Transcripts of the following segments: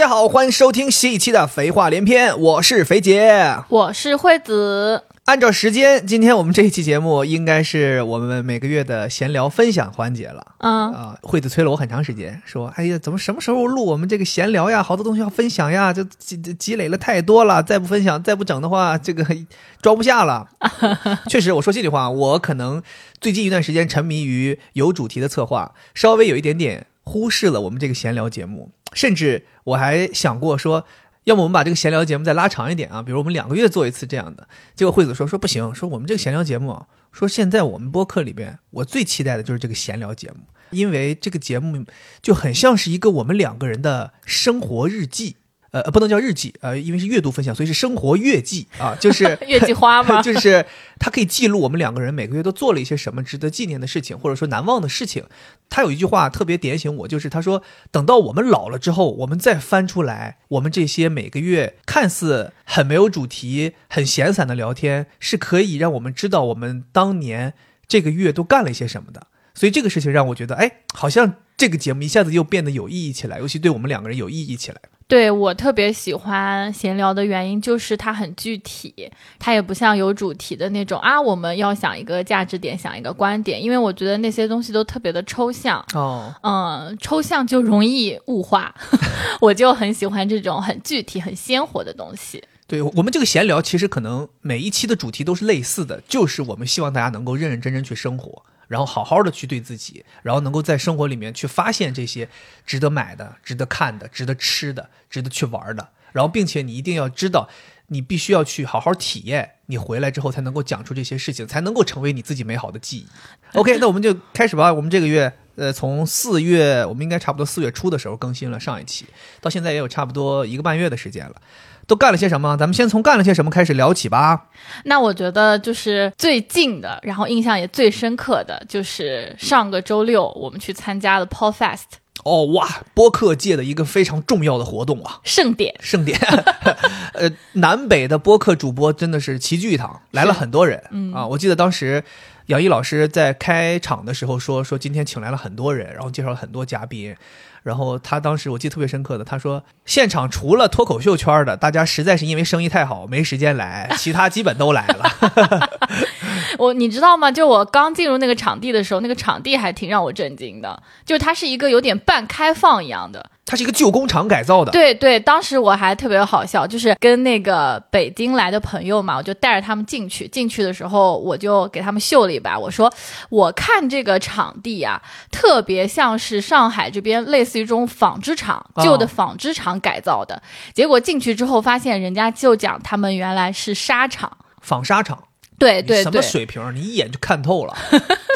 大家好，欢迎收听新一期的《肥话连篇》，我是肥姐，我是惠子。按照时间，今天我们这一期节目应该是我们每个月的闲聊分享环节了。嗯啊，惠子催了我很长时间，说：“哎呀，怎么什么时候录我们这个闲聊呀？好多东西要分享呀，就积积累了太多了，再不分享，再不整的话，这个装不下了。确实，我说心里话，我可能最近一段时间沉迷于有主题的策划，稍微有一点点忽视了我们这个闲聊节目，甚至我还想过说。要么我们把这个闲聊节目再拉长一点啊，比如我们两个月做一次这样的。结果惠子说说不行，说我们这个闲聊节目啊，说现在我们播客里边，我最期待的就是这个闲聊节目，因为这个节目就很像是一个我们两个人的生活日记。呃，不能叫日记，呃，因为是阅读分享，所以是生活月记啊，就是月季花嘛？就是它可以记录我们两个人每个月都做了一些什么值得纪念的事情，或者说难忘的事情。他有一句话特别点醒我，就是他说，等到我们老了之后，我们再翻出来，我们这些每个月看似很没有主题、很闲散的聊天，是可以让我们知道我们当年这个月都干了一些什么的。所以这个事情让我觉得，哎，好像这个节目一下子又变得有意义起来，尤其对我们两个人有意义起来。对我特别喜欢闲聊的原因就是它很具体，它也不像有主题的那种啊，我们要想一个价值点，想一个观点，因为我觉得那些东西都特别的抽象哦，嗯，抽象就容易物化，我就很喜欢这种很具体、很鲜活的东西。对我们这个闲聊，其实可能每一期的主题都是类似的，就是我们希望大家能够认认真真去生活。然后好好的去对自己，然后能够在生活里面去发现这些值得买的、值得看的、值得吃的、值得去玩的。然后，并且你一定要知道，你必须要去好好体验，你回来之后才能够讲出这些事情，才能够成为你自己美好的记忆。OK，那我们就开始吧。我们这个月，呃，从四月，我们应该差不多四月初的时候更新了上一期，到现在也有差不多一个半月的时间了。都干了些什么？咱们先从干了些什么开始聊起吧。那我觉得就是最近的，然后印象也最深刻的就是上个周六我们去参加了 Podfest。哦哇，播客界的一个非常重要的活动啊，盛典，盛典。呃，南北的播客主播真的是齐聚一堂，来了很多人。嗯啊，我记得当时杨毅老师在开场的时候说，说今天请来了很多人，然后介绍了很多嘉宾。然后他当时我记得特别深刻的，他说现场除了脱口秀圈的，大家实在是因为生意太好没时间来，其他基本都来了。我你知道吗？就我刚进入那个场地的时候，那个场地还挺让我震惊的，就是它是一个有点半开放一样的。它是一个旧工厂改造的。对对，当时我还特别好笑，就是跟那个北京来的朋友嘛，我就带着他们进去。进去的时候，我就给他们秀了一把，我说：“我看这个场地啊，特别像是上海这边类似于这种纺织厂、旧的纺织厂改造的。”结果进去之后，发现人家就讲他们原来是纱厂、纺纱厂。对对对，什么水平？你一眼就看透了。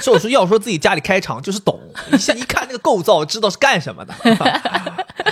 所以说，要说自己家里开厂就是懂，一下一看那个构造，知道是干什么的。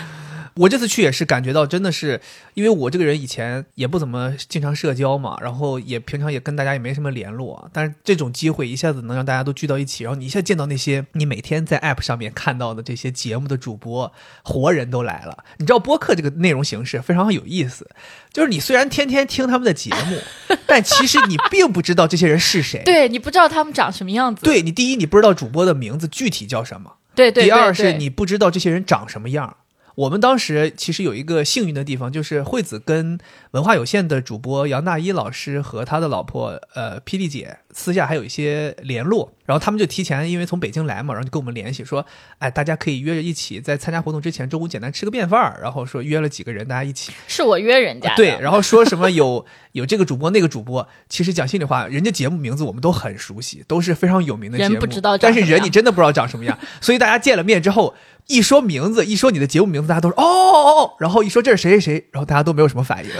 我这次去也是感觉到，真的是因为我这个人以前也不怎么经常社交嘛，然后也平常也跟大家也没什么联络，但是这种机会一下子能让大家都聚到一起，然后你一下见到那些你每天在 App 上面看到的这些节目的主播，活人都来了。你知道播客这个内容形式非常有意思，就是你虽然天天听他们的节目，但其实你并不知道这些人是谁。对你不知道他们长什么样子。对你第一你不知道主播的名字具体叫什么，对对。第二是你不知道这些人长什么样。我们当时其实有一个幸运的地方，就是惠子跟文化有限的主播杨大一老师和他的老婆呃霹雳姐私下还有一些联络，然后他们就提前因为从北京来嘛，然后就跟我们联系说，哎，大家可以约着一起在参加活动之前中午简单吃个便饭然后说约了几个人大家一起。是我约人家对，然后说什么有有这个主播那个主播，其实讲心里话，人家节目名字我们都很熟悉，都是非常有名的节目，人不知道，但是人你真的不知道长什么样，所以大家见了面之后。一说名字，一说你的节目名字，大家都说哦哦哦，然后一说这是谁谁谁，然后大家都没有什么反应，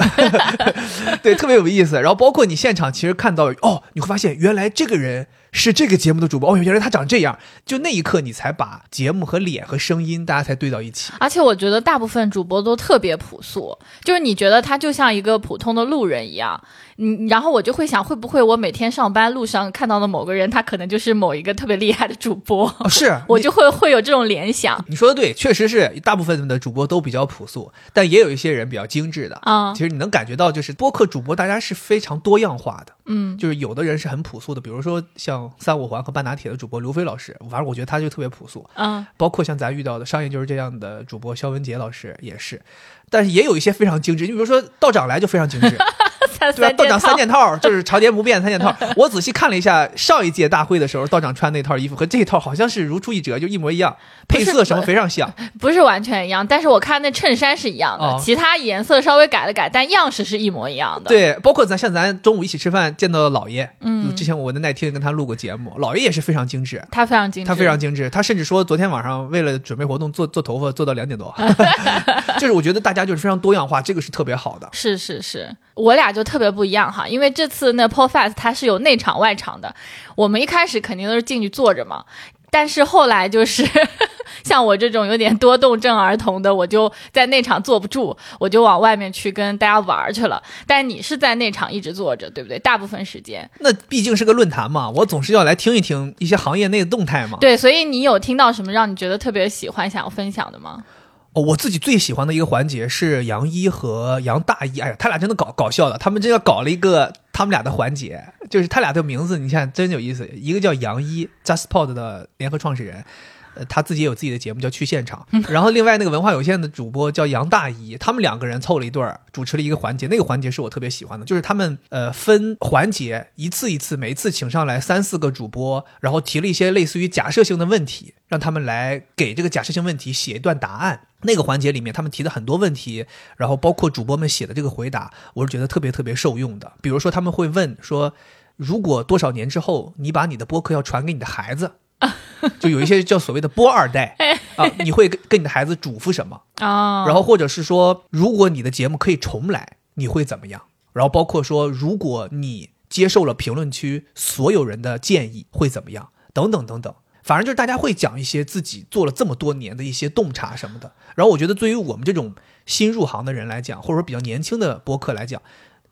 对，特别有意思。然后包括你现场其实看到哦，你会发现原来这个人是这个节目的主播，哦，原来他长这样，就那一刻你才把节目和脸和声音大家才对到一起。而且我觉得大部分主播都特别朴素，就是你觉得他就像一个普通的路人一样。嗯，然后我就会想，会不会我每天上班路上看到的某个人，他可能就是某一个特别厉害的主播？是，我就会会有这种联想。你说的对，确实是大部分的主播都比较朴素，但也有一些人比较精致的啊。其实你能感觉到，就是播客主播大家是非常多样化的。嗯，就是有的人是很朴素的，比如说像三五环和半打铁的主播刘飞老师，反正我觉得他就特别朴素。嗯，包括像咱遇到的商业就是这样的主播肖文杰老师也是，但是也有一些非常精致，你比如说道长来就非常精致，三对吧？三件套道长三件套就是朝见不变三件套。我仔细看了一下上一届大会的时候，道长穿那套衣服和这一套好像是如出一辙，就一模一样，配色什么非常像。不是完全一样，但是我看那衬衫是一样的，哦其他颜色稍微改了改，但样式是一模一样的。，对，包括咱像咱中午一起吃饭见到的老爷，嗯之前我的那天跟他录过节目，老爷也是非常精致。他非常精致，他非常精致，他甚至说昨天晚上为了准备活动做做头发做到两点多，就是我觉得大家就是非常多样化，这个是特别好的。是是是，我俩就特别不一样哈，因为这次那 p o Fest 它是有内场外场的，我们一开始肯定都是进去坐着嘛，但是后来就是 像我这种有点多动症儿童的，我就在内场坐不住，我就往外面去跟大家玩儿去了。但你是在内场一直坐着，对不对？大部分时间。那毕竟是个论坛嘛，我总是要来听一听一些行业内的动态嘛。对，所以你有听到什么让你觉得特别喜欢、想要分享的吗？哦，我自己最喜欢的一个环节是杨一和杨大一，哎呀，他俩真的搞搞笑的，他们真要搞了一个他们俩的环节，就是他俩的名字，你看真有意思，一个叫杨一，JustPod 的联合创始人。呃，他自己也有自己的节目叫去现场，然后另外那个文化有限的主播叫杨大姨，他们两个人凑了一对儿，主持了一个环节，那个环节是我特别喜欢的，就是他们呃分环节，一次一次，每一次请上来三四个主播，然后提了一些类似于假设性的问题，让他们来给这个假设性问题写一段答案。那个环节里面，他们提的很多问题，然后包括主播们写的这个回答，我是觉得特别特别受用的。比如说，他们会问说，如果多少年之后，你把你的播客要传给你的孩子，就有一些叫所谓的“波二代”啊，你会跟跟你的孩子嘱咐什么？啊、然后或者是说，如果你的节目可以重来，你会怎么样？然后包括说，如果你接受了评论区所有人的建议，会怎么样？等等等等。反正就是大家会讲一些自己做了这么多年的一些洞察什么的。然后我觉得，对于我们这种新入行的人来讲，或者说比较年轻的播客来讲，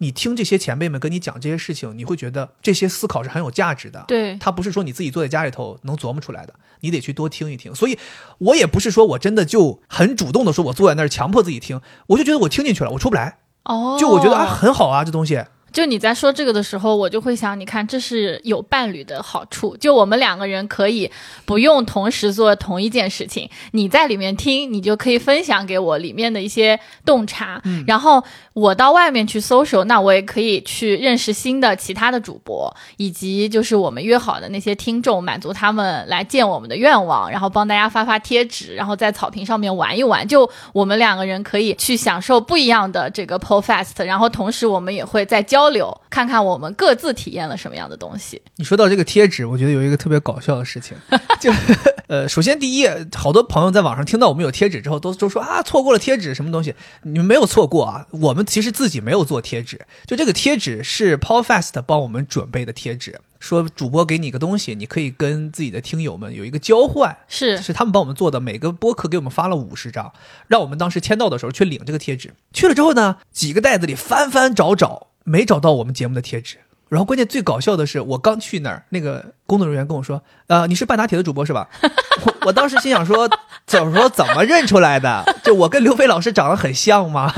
你听这些前辈们跟你讲这些事情，你会觉得这些思考是很有价值的。对，他不是说你自己坐在家里头能琢磨出来的，你得去多听一听。所以，我也不是说我真的就很主动的说，我坐在那儿强迫自己听，我就觉得我听进去了，我出不来。哦，就我觉得啊，很好啊，这东西。就你在说这个的时候，我就会想，你看，这是有伴侣的好处。就我们两个人可以不用同时做同一件事情，你在里面听，你就可以分享给我里面的一些洞察。嗯然后我到外面去搜索，那我也可以去认识新的其他的主播，以及就是我们约好的那些听众，满足他们来见我们的愿望，然后帮大家发发贴纸，然后在草坪上面玩一玩。就我们两个人可以去享受不一样的这个 PO Fest，然后同时我们也会在交流，看看我们各自体验了什么样的东西。你说到这个贴纸，我觉得有一个特别搞笑的事情，就呃，首先第一，好多朋友在网上听到我们有贴纸之后，都都说啊，错过了贴纸什么东西，你们没有错过啊，我们其实自己没有做贴纸，就这个贴纸是 Podfest 帮我们准备的贴纸。说主播给你一个东西，你可以跟自己的听友们有一个交换，是是他们帮我们做的。每个播客给我们发了五十张，让我们当时签到的时候去领这个贴纸。去了之后呢，几个袋子里翻翻找找，没找到我们节目的贴纸。然后关键最搞笑的是，我刚去那儿，那个工作人员跟我说：“呃，你是半打铁的主播是吧？” 我我当时心想说：“怎么说怎么认出来的？就我跟刘飞老师长得很像吗？”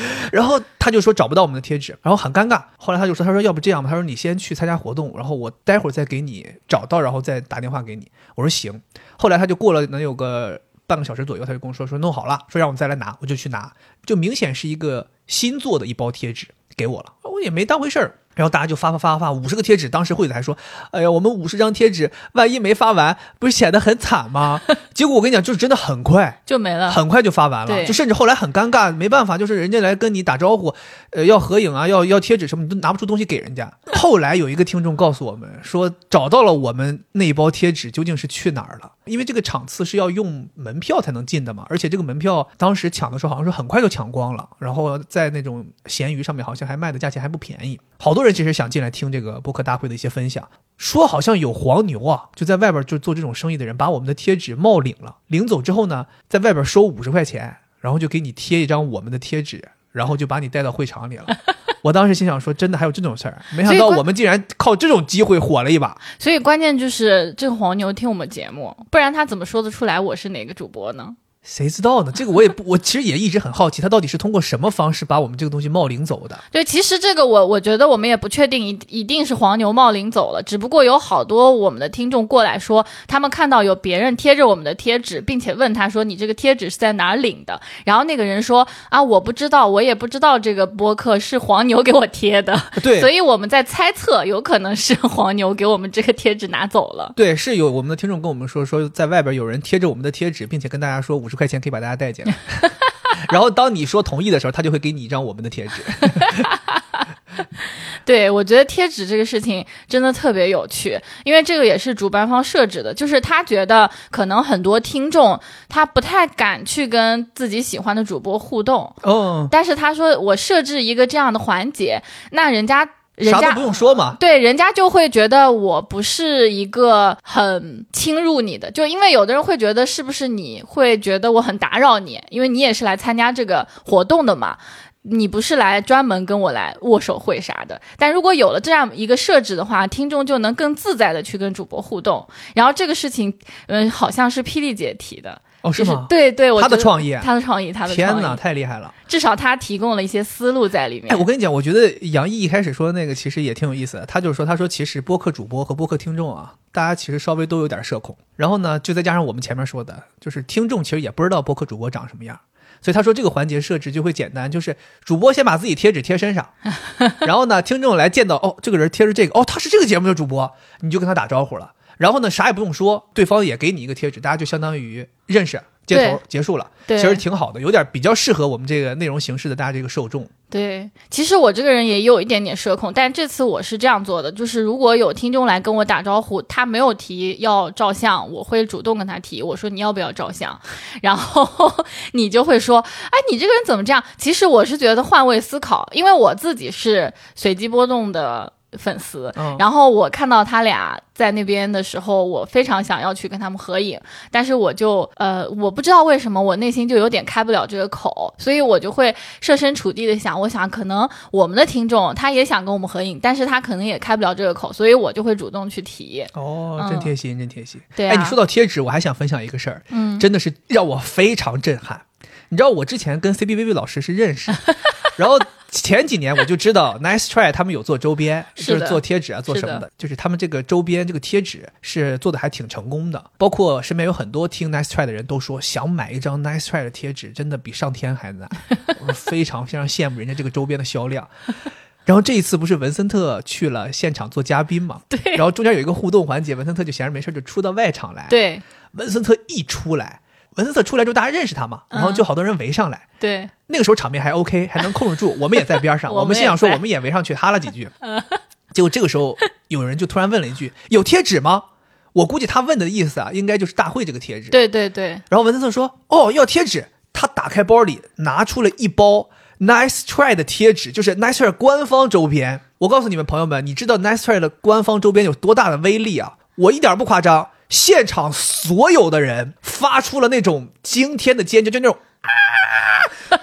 然后他就说找不到我们的贴纸，然后很尴尬。后来他就说：“他说要不这样吧，他说你先去参加活动，然后我待会儿再给你找到，然后再打电话给你。”我说行。后来他就过了能有个半个小时左右，他就跟我说说弄好了，说让我们再来拿，我就去拿，就明显是一个新做的一包贴纸给我了，也没当回事儿。然后大家就发发发发五十个贴纸，当时惠子还说：“哎呀，我们五十张贴纸，万一没发完，不是显得很惨吗？” 结果我跟你讲，就是真的很快，就没了。很快就发完了，对就甚至后来很尴尬，没办法，就是人家来跟你打招呼，呃，要合影啊，要要贴纸什么，你都拿不出东西给人家。后来有一个听众告诉我们说，找到了我们那一包贴纸究竟是去哪儿了，因为这个场次是要用门票才能进的嘛，而且这个门票当时抢的时候好像是很快就抢光了，然后在那种闲鱼上面好像还卖的价钱还不便宜，好多人其实想进来听这个播客大会的一些分享。说好像有黄牛啊，就在外边就做这种生意的人，把我们的贴纸冒领了，领走之后呢，在外边收五十块钱，然后就给你贴一张我们的贴纸，然后就把你带到会场里了。我当时心想说，真的还有这种事儿，没想到我们竟然靠这种机会火了一把。所以关键就是这个黄牛听我们节目，不然他怎么说得出来我是哪个主播呢？谁知道呢？这个我也不，我其实也一直很好奇，他到底是通过什么方式把我们这个东西冒领走的？对，其实这个我我觉得我们也不确定一一定是黄牛冒领走了，只不过有好多我们的听众过来说，他们看到有别人贴着我们的贴纸，并且问他说：“你这个贴纸是在哪儿领的？”然后那个人说：“啊，我不知道，我也不知道这个播客是黄牛给我贴的。” 对，所以我们在猜测，有可能是黄牛给我们这个贴纸拿走了。对，是有我们的听众跟我们说，说在外边有人贴着我们的贴纸，并且跟大家说五十块钱可以把大家带进来。然后当你说同意的时候，他就会给你一张我们的贴纸。对，我觉得贴纸这个事情真的特别有趣，因为这个也是主办方设置的，就是他觉得可能很多听众他不太敢去跟自己喜欢的主播互动，嗯，但是他说我设置一个这样的环节，那人家。啥都不用说嘛，对，人家就会觉得我不是一个很侵入你的，就因为有的人会觉得是不是你会觉得我很打扰你，因为你也是来参加这个活动的嘛，你不是来专门跟我来握手会啥的。但如果有了这样一个设置的话，听众就能更自在的去跟主播互动。然后这个事情，嗯，好像是霹雳姐提的。哦，是吗？对对，他的创意，他的创意，他的天哪，太厉害了！至少他提供了一些思路在里面。哎，我跟你讲，我觉得杨毅一开始说的那个其实也挺有意思的。他就是说，他说其实播客主播和播客听众啊，大家其实稍微都有点社恐。然后呢，就再加上我们前面说的，就是听众其实也不知道播客主播长什么样，所以他说这个环节设置就会简单，就是主播先把自己贴纸贴身上，然后呢，听众来见到哦，这个人贴着这个，哦，他是这个节目的主播，你就跟他打招呼了。然后呢，啥也不用说，对方也给你一个贴纸，大家就相当于认识。接头结束了，其实挺好的，有点比较适合我们这个内容形式的大家这个受众。对，其实我这个人也有一点点社恐，但这次我是这样做的，就是如果有听众来跟我打招呼，他没有提要照相，我会主动跟他提，我说你要不要照相，然后你就会说，哎，你这个人怎么这样？其实我是觉得换位思考，因为我自己是随机波动的。粉丝，然后我看到他俩在那边的时候，我非常想要去跟他们合影，但是我就呃，我不知道为什么我内心就有点开不了这个口，所以我就会设身处地的想，我想可能我们的听众他也想跟我们合影，但是他可能也开不了这个口，所以我就会主动去提。哦，真贴心，真贴心。对，哎，你说到贴纸，我还想分享一个事儿，嗯，真的是让我非常震撼。你知道我之前跟 C B V V 老师是认识，然后。前几年我就知道 Nice Try 他们有做周边，就是做贴纸啊，做什么的，就是他们这个周边这个贴纸是做的还挺成功的。包括身边有很多听 Nice Try 的人都说，想买一张 Nice Try 的贴纸真的比上天还难。我非常非常羡慕人家这个周边的销量。然后这一次不是文森特去了现场做嘉宾嘛？对。然后中间有一个互动环节，文森特就闲着没事就出到外场来。对。文森特一出来。文森特出来之后，大家认识他嘛，然后就好多人围上来。对，那个时候场面还 OK，还能控制住。我们也在边上，我们心想说，我们也围上去哈了几句。结果这个时候，有人就突然问了一句：“有贴纸吗？”我估计他问的意思啊，应该就是大会这个贴纸。对对对。然后文森特说：“哦，要贴纸。”他打开包里拿出了一包 Nice Try 的贴纸，就是 Nice Try 官方周边。我告诉你们朋友们，你知道 Nice Try 的官方周边有多大的威力啊？我一点不夸张。现场所有的人发出了那种惊天的尖叫，就那种啊，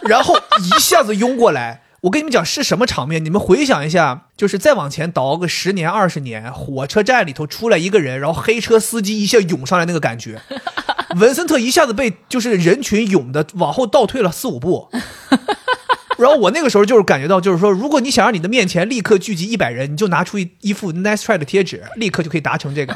然后一下子拥过来。我跟你们讲是什么场面？你们回想一下，就是再往前倒个十年、二十年，火车站里头出来一个人，然后黑车司机一下涌上来那个感觉。文森特一下子被就是人群涌的往后倒退了四五步。然后我那个时候就是感觉到，就是说，如果你想让你的面前立刻聚集一百人，你就拿出一一副 Nice Try 的贴纸，立刻就可以达成这个。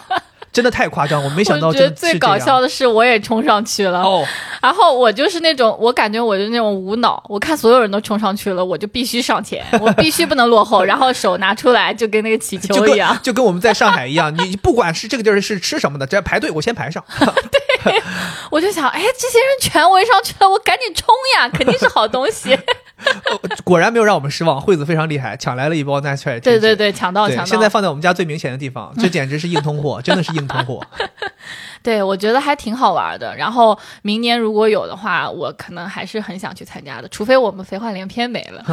真的太夸张，我没想到。我觉得最搞笑的是，我也冲上去了。哦。然后我就是那种，我感觉我就那种无脑，我看所有人都冲上去了，我就必须上前，我必须不能落后。然后手拿出来，就跟那个气球一样，就跟我们在上海一样。你不管是这个地儿是吃什么的，只要排队，我先排上。对，我就想，哎，这些人全围上去了，我赶紧冲呀，肯定是好东西。果然没有让我们失望，惠子非常厉害，抢来了一包 Nice。对对对，抢到抢到！现在放在我们家最明显的地方，这简直是硬通货，真的是硬通货。对，我觉得还挺好玩的。然后明年如果有的话，我可能还是很想去参加的，除非我们废话连篇没了。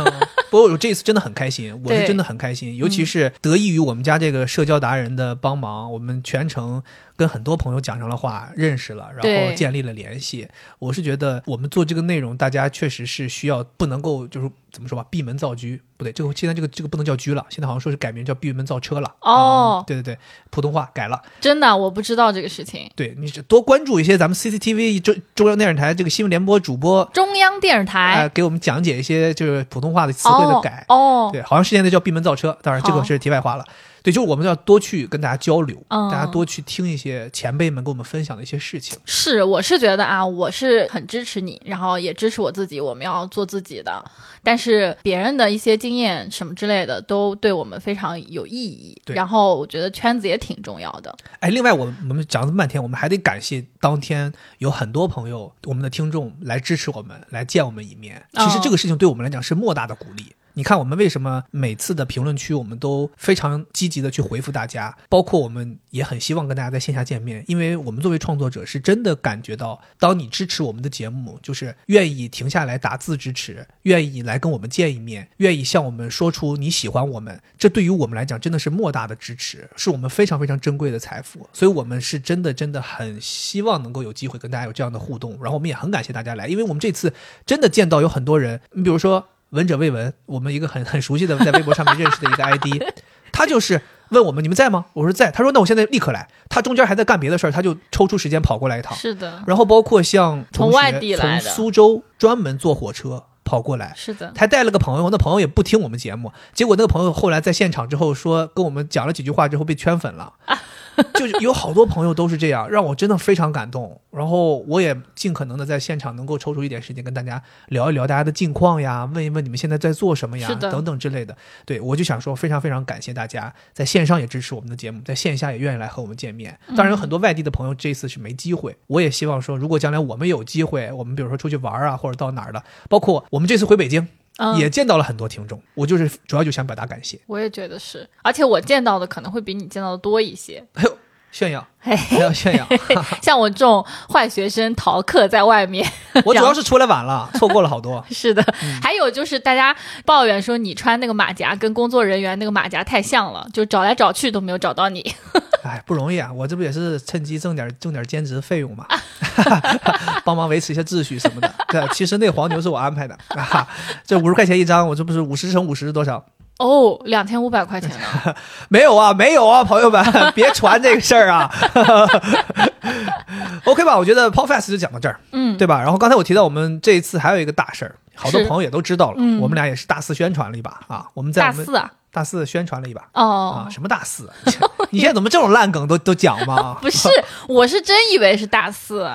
不过我这次真的很开心，我是真的很开心，尤其是得益于我们家这个社交达人的帮忙，我们全程。跟很多朋友讲上了话，认识了，然后建立了联系。我是觉得我们做这个内容，大家确实是需要不能够就是怎么说吧，闭门造车，不对，这个现在这个这个不能叫车了，现在好像说是改名叫闭门造车了。哦嗯对对对，普通话改了。真的我不知道这个事情。对，你是多关注一些咱们 CCTV 中中央电视台这个新闻联播主播，中央电视台、哎、给我们讲解一些就是普通话的词汇的改。哦哦，对，好像是现在叫闭门造车，当然这个是题外话了。对，就是我们要多去跟大家交流，嗯大家多去听一些前辈们跟我们分享的一些事情。是，我是觉得啊，我是很支持你，然后也支持我自己，我们要做自己的。但是别人的一些经验什么之类的，都对我们非常有意义。对然后我觉得圈子也挺重要的。哎，另外我们我们讲了这么半天，我们还得感谢当天有很多朋友，我们的听众来支持我们，来见我们一面。其实哦这个事情对我们来讲是莫大的鼓励。你看，我们为什么每次的评论区我们都非常积极的去回复大家，包括我们也很希望跟大家在线下见面，因为我们作为创作者是真的感觉到，当你支持我们的节目，就是愿意停下来打字支持，愿意来跟我们见一面，愿意向我们说出你喜欢我们，这对于我们来讲真的是莫大的支持，是我们非常非常珍贵的财富。所以，我们是真的真的很希望能够有机会跟大家有这样的互动，然后我们也很感谢大家来，因为我们这次真的见到有很多人，你比如说。闻者未闻，我们一个很 很熟悉的在微博上面认识的一个 ID，他就是问我们你们在吗？我说在。他说那我现在立刻来。他中间还在干别的事儿，他就抽出时间跑过来一趟。是的，然后包括像从外地来的从苏州专门坐火车跑过来，是的，还带了个朋友，那朋友也不听我们节目，结果那个朋友后来在现场之后说跟我们讲了几句话之后被圈粉了。就是有好多朋友都是这样，让我真的非常感动。然后我也尽可能的在现场能够抽出一点时间跟大家聊一聊大家的近况呀，问一问你们现在在做什么呀等等之类的。对我就想说，非常非常感谢大家在线上也支持我们的节目，在线下也愿意来和我们见面。当然有很多外地的朋友这次是没机会，我也希望说，如果将来我们有机会，我们比如说出去玩啊，或者到哪儿了，包括我们这次回北京。嗯，也见到了很多听众，我就是主要就想表达感谢。我也觉得是，而且我见到的可能会比你见到的多一些。哎呦，炫耀，嘿 还要炫耀！像我这种坏学生逃课在外面，我主要是出来晚了，错过了好多。是的，嗯还有就是大家抱怨说你穿那个马甲跟工作人员那个马甲太像了，就找来找去都没有找到你。哎，不容易啊！我这不也是趁机挣点挣点兼职费用嘛，帮忙维持一下秩序什么的。对，其实那黄牛是我安排的啊，这五十块钱一张，我这不是五十乘五十是多少？哦，两千五百块钱呢？没有啊，没有啊，朋友们，别传这个事儿啊。OK 吧，我觉得 Podcast 就讲到这儿，嗯，对吧？然后刚才我提到我们这一次还有一个大事儿，好多朋友也都知道了，嗯我们俩也是大肆宣传了一把啊。我们在大四啊？大四宣传了一把。哦啊，，什么大四啊？你现在怎么这种烂梗都都讲吗？不是，我是真以为是大四。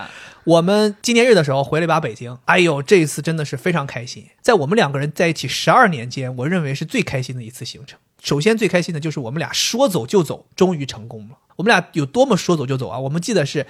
我们纪念日的时候回了一把北京，哎呦，这一次真的是非常开心。在我们两个人在一起十二年间，我认为是最开心的一次行程。首先最开心的就是我们俩说走就走，终于成功了。我们俩有多么说走就走啊！我们记得是，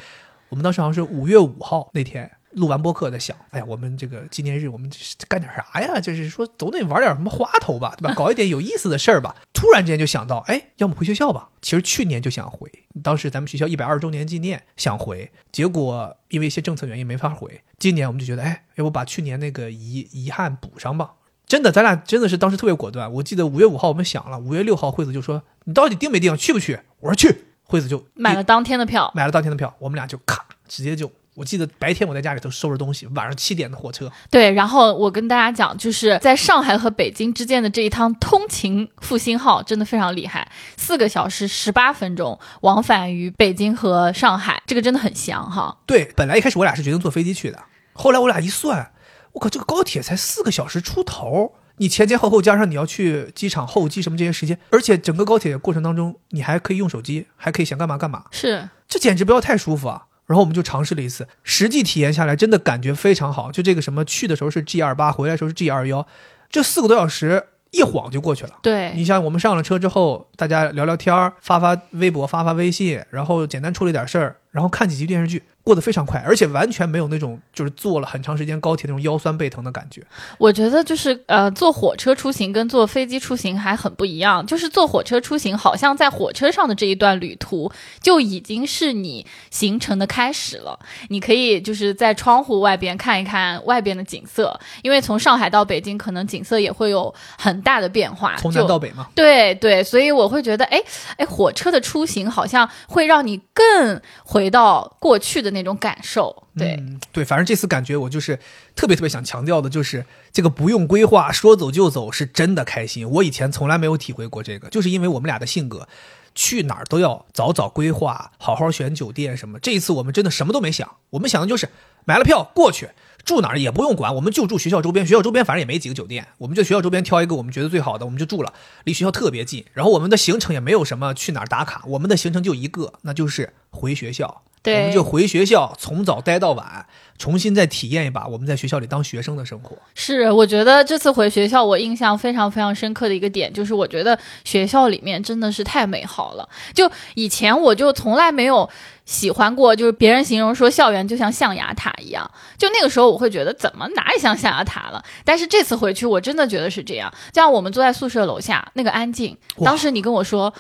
我们当时好像是五月五号那天录完播客，在想，哎呀，我们这个纪念日我们干点啥呀？就是说总得玩点什么花头吧，对吧？搞一点有意思的事儿吧。突然之间就想到，哎，要么回学校吧。其实去年就想回，当时咱们学校一百二十周年纪念想回，结果因为一些政策原因没法回。今年我们就觉得，哎，要不把去年那个遗遗憾补上吧。真的，咱俩真的是当时特别果断。我记得五月五号我们想了，五月六号惠子就说：“你到底定没定？去不去？”我说去。惠子就买了当天的票，买了当天的票，我们俩就咔直接就。我记得白天我在家里头收拾东西，晚上七点的火车，对，然后我跟大家讲，就是在上海和北京之间的这一趟通勤复兴号真的非常厉害，四个小时十八分钟往返于北京和上海，这个真的很香哈。对，本来一开始我俩是决定坐飞机去的，后来我俩一算，我靠，这个高铁才四个小时出头，你前前后后加上你要去机场候机什么这些时间，而且整个高铁过程当中，你还可以用手机，还可以想干嘛干嘛，是，这简直不要太舒服啊！然后我们就尝试了一次，实际体验下来真的感觉非常好。就这个什么去的时候是 G 二八，回来的时候是 G 二幺，这四个多小时一晃就过去了。对，你像我们上了车之后，大家聊聊天儿，发发微博，发发微信，然后简单处理点事儿，然后看几集电视剧，过得非常快，而且完全没有那种就是坐了很长时间高铁那种腰酸背疼的感觉。我觉得就是呃，坐火车出行跟坐飞机出行还很不一样。就是坐火车出行，好像在火车上的这一段旅途就已经是你行程的开始了。你可以就是在窗户外边看一看外边的景色，因为从上海到北京，可能景色也会有很大的变化。从南到北嘛。对对，所以我会觉得，哎哎，火车的出行好像会让你更回到过去的。那种感受，对对，反正这次感觉我就是特别特别想强调的，就是这个不用规划，说走就走，是真的开心。我以前从来没有体会过这个，就是因为我们俩的性格，去哪儿都要早早规划，好好选酒店什么。这一次我们真的什么都没想，我们想的就是买了票过去，住哪儿也不用管，我们就住学校周边，学校周边反正也没几个酒店，我们就学校周边挑一个我们觉得最好的，我们就住了，离学校特别近。然后我们的行程也没有什么去哪儿打卡，我们的行程就一个，那就是回学校。我们就回学校，从早待到晚，重新再体验一把我们在学校里当学生的生活。是，我觉得这次回学校，我印象非常非常深刻的一个点，就是我觉得学校里面真的是太美好了。就以前我就从来没有喜欢过，就是别人形容说校园就像象牙塔一样，就那个时候我会觉得怎么哪里像象牙塔了。但是这次回去，我真的觉得是这样。像我们坐在宿舍楼下那个安静，当时你跟我说。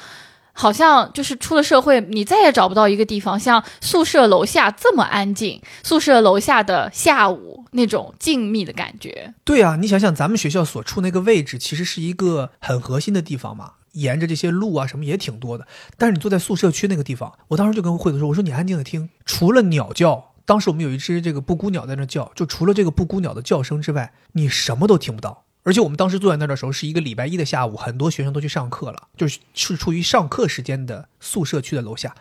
好像就是出了社会，你再也找不到一个地方像宿舍楼下这么安静。宿舍楼下的下午那种静谧的感觉。对啊，你想想，咱们学校所处那个位置，其实是一个很核心的地方嘛，沿着这些路啊什么也挺多的。但是你坐在宿舍区那个地方，我当时就跟惠子说：“我说你安静的听，除了鸟叫，当时我们有一只这个布谷鸟在那叫，就除了这个布谷鸟的叫声之外，你什么都听不到。”而且我们当时坐在那儿的时候，是一个礼拜一的下午，很多学生都去上课了，就是是处于上课时间的宿舍区的楼下，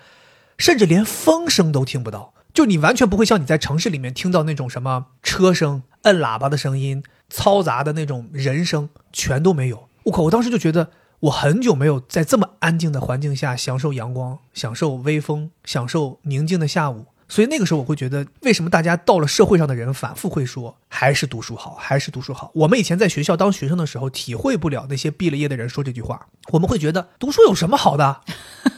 甚至连风声都听不到，就你完全不会像你在城市里面听到那种什么车声、摁喇叭的声音、嘈杂的那种人声，全都没有。我靠！我当时就觉得我很久没有在这么安静的环境下享受阳光、享受微风、享受宁静的下午。所以那个时候我会觉得，为什么大家到了社会上的人反复会说还是读书好，还是读书好？我们以前在学校当学生的时候，体会不了那些毕了业的人说这句话。我们会觉得读书有什么好的？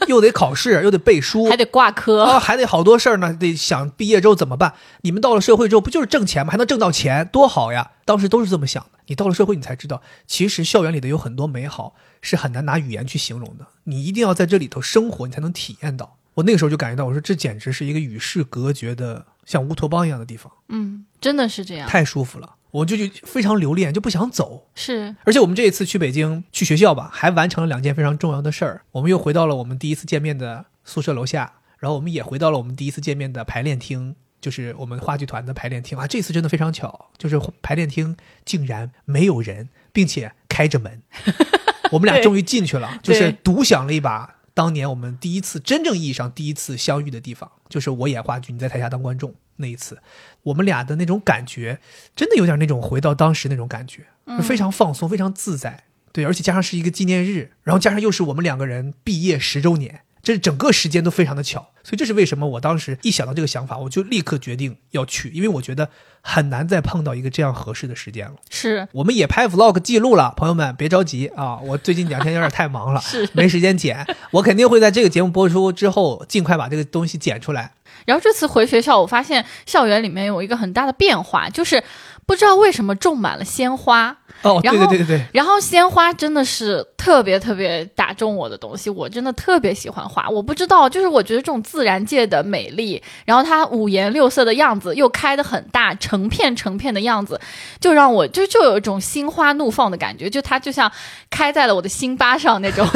又得考试，又得背书，还得挂科啊，还得好多事儿呢。得想毕业之后怎么办？你们到了社会之后，不就是挣钱吗？还能挣到钱，多好呀！当时都是这么想的。你到了社会，你才知道，其实校园里的有很多美好是很难拿语言去形容的。你一定要在这里头生活，你才能体验到。我那个时候就感觉到，我说这简直是一个与世隔绝的像乌托邦一样的地方。嗯，真的是这样，太舒服了，我就就非常留恋，就不想走。是，而且我们这一次去北京去学校吧，还完成了两件非常重要的事儿。我们又回到了我们第一次见面的宿舍楼下，然后我们也回到了我们第一次见面的排练厅，就是我们话剧团的排练厅啊。这次真的非常巧，就是排练厅竟然没有人，并且开着门，我们俩终于进去了，就是独享了一把。当年我们第一次真正意义上第一次相遇的地方，就是我演话剧，你在台下当观众那一次，我们俩的那种感觉，真的有点那种回到当时那种感觉，非常放松，非常自在。对，而且加上是一个纪念日，然后加上又是我们两个人毕业十周年。这整个时间都非常的巧，所以这是为什么我当时一想到这个想法，我就立刻决定要去，因为我觉得很难再碰到一个这样合适的时间了。是，我们也拍 vlog 记录了，朋友们别着急啊，我最近两天有点太忙了，是没时间剪，我肯定会在这个节目播出之后尽快把这个东西剪出来。然后这次回学校，我发现校园里面有一个很大的变化，就是不知道为什么种满了鲜花。哦，对对对对对，然后鲜花真的是特别特别打中我的东西，我真的特别喜欢花。我不知道，就是我觉得这种自然界的美丽，然后它五颜六色的样子，又开的很大，成片成片的样子，就让我就就有一种心花怒放的感觉，就它就像开在了我的心巴上那种。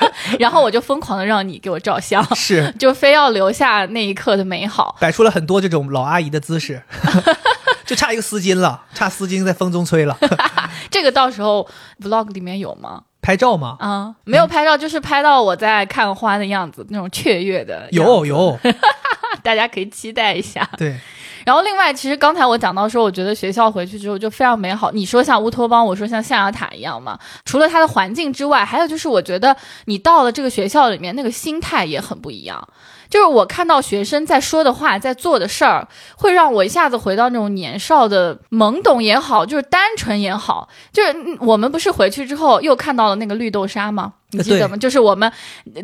然后我就疯狂的让你给我照相，是，就非要留下那一刻的美好，摆出了很多这种老阿姨的姿势。就差一个丝巾了，差丝巾在风中吹了。这个到时候 vlog 里面有吗？拍照吗？啊，没有拍照，就是拍到我在看花的样子，那种雀跃的。有有，大家可以期待一下。对。然后另外，其实刚才我讲到说，我觉得学校回去之后就非常美好。你说像乌托邦，我说像象牙塔一样嘛。除了它的环境之外，还有就是我觉得你到了这个学校里面，那个心态也很不一样。就是我看到学生在说的话，在做的事儿，会让我一下子回到那种年少的懵懂也好，就是单纯也好。就是我们不是回去之后又看到了那个绿豆沙吗？你记得吗？就是我们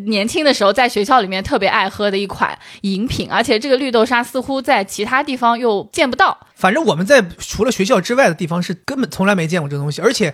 年轻的时候在学校里面特别爱喝的一款饮品，而且这个绿豆沙似乎在其他地方又见不到。反正我们在除了学校之外的地方是根本从来没见过这个东西，而且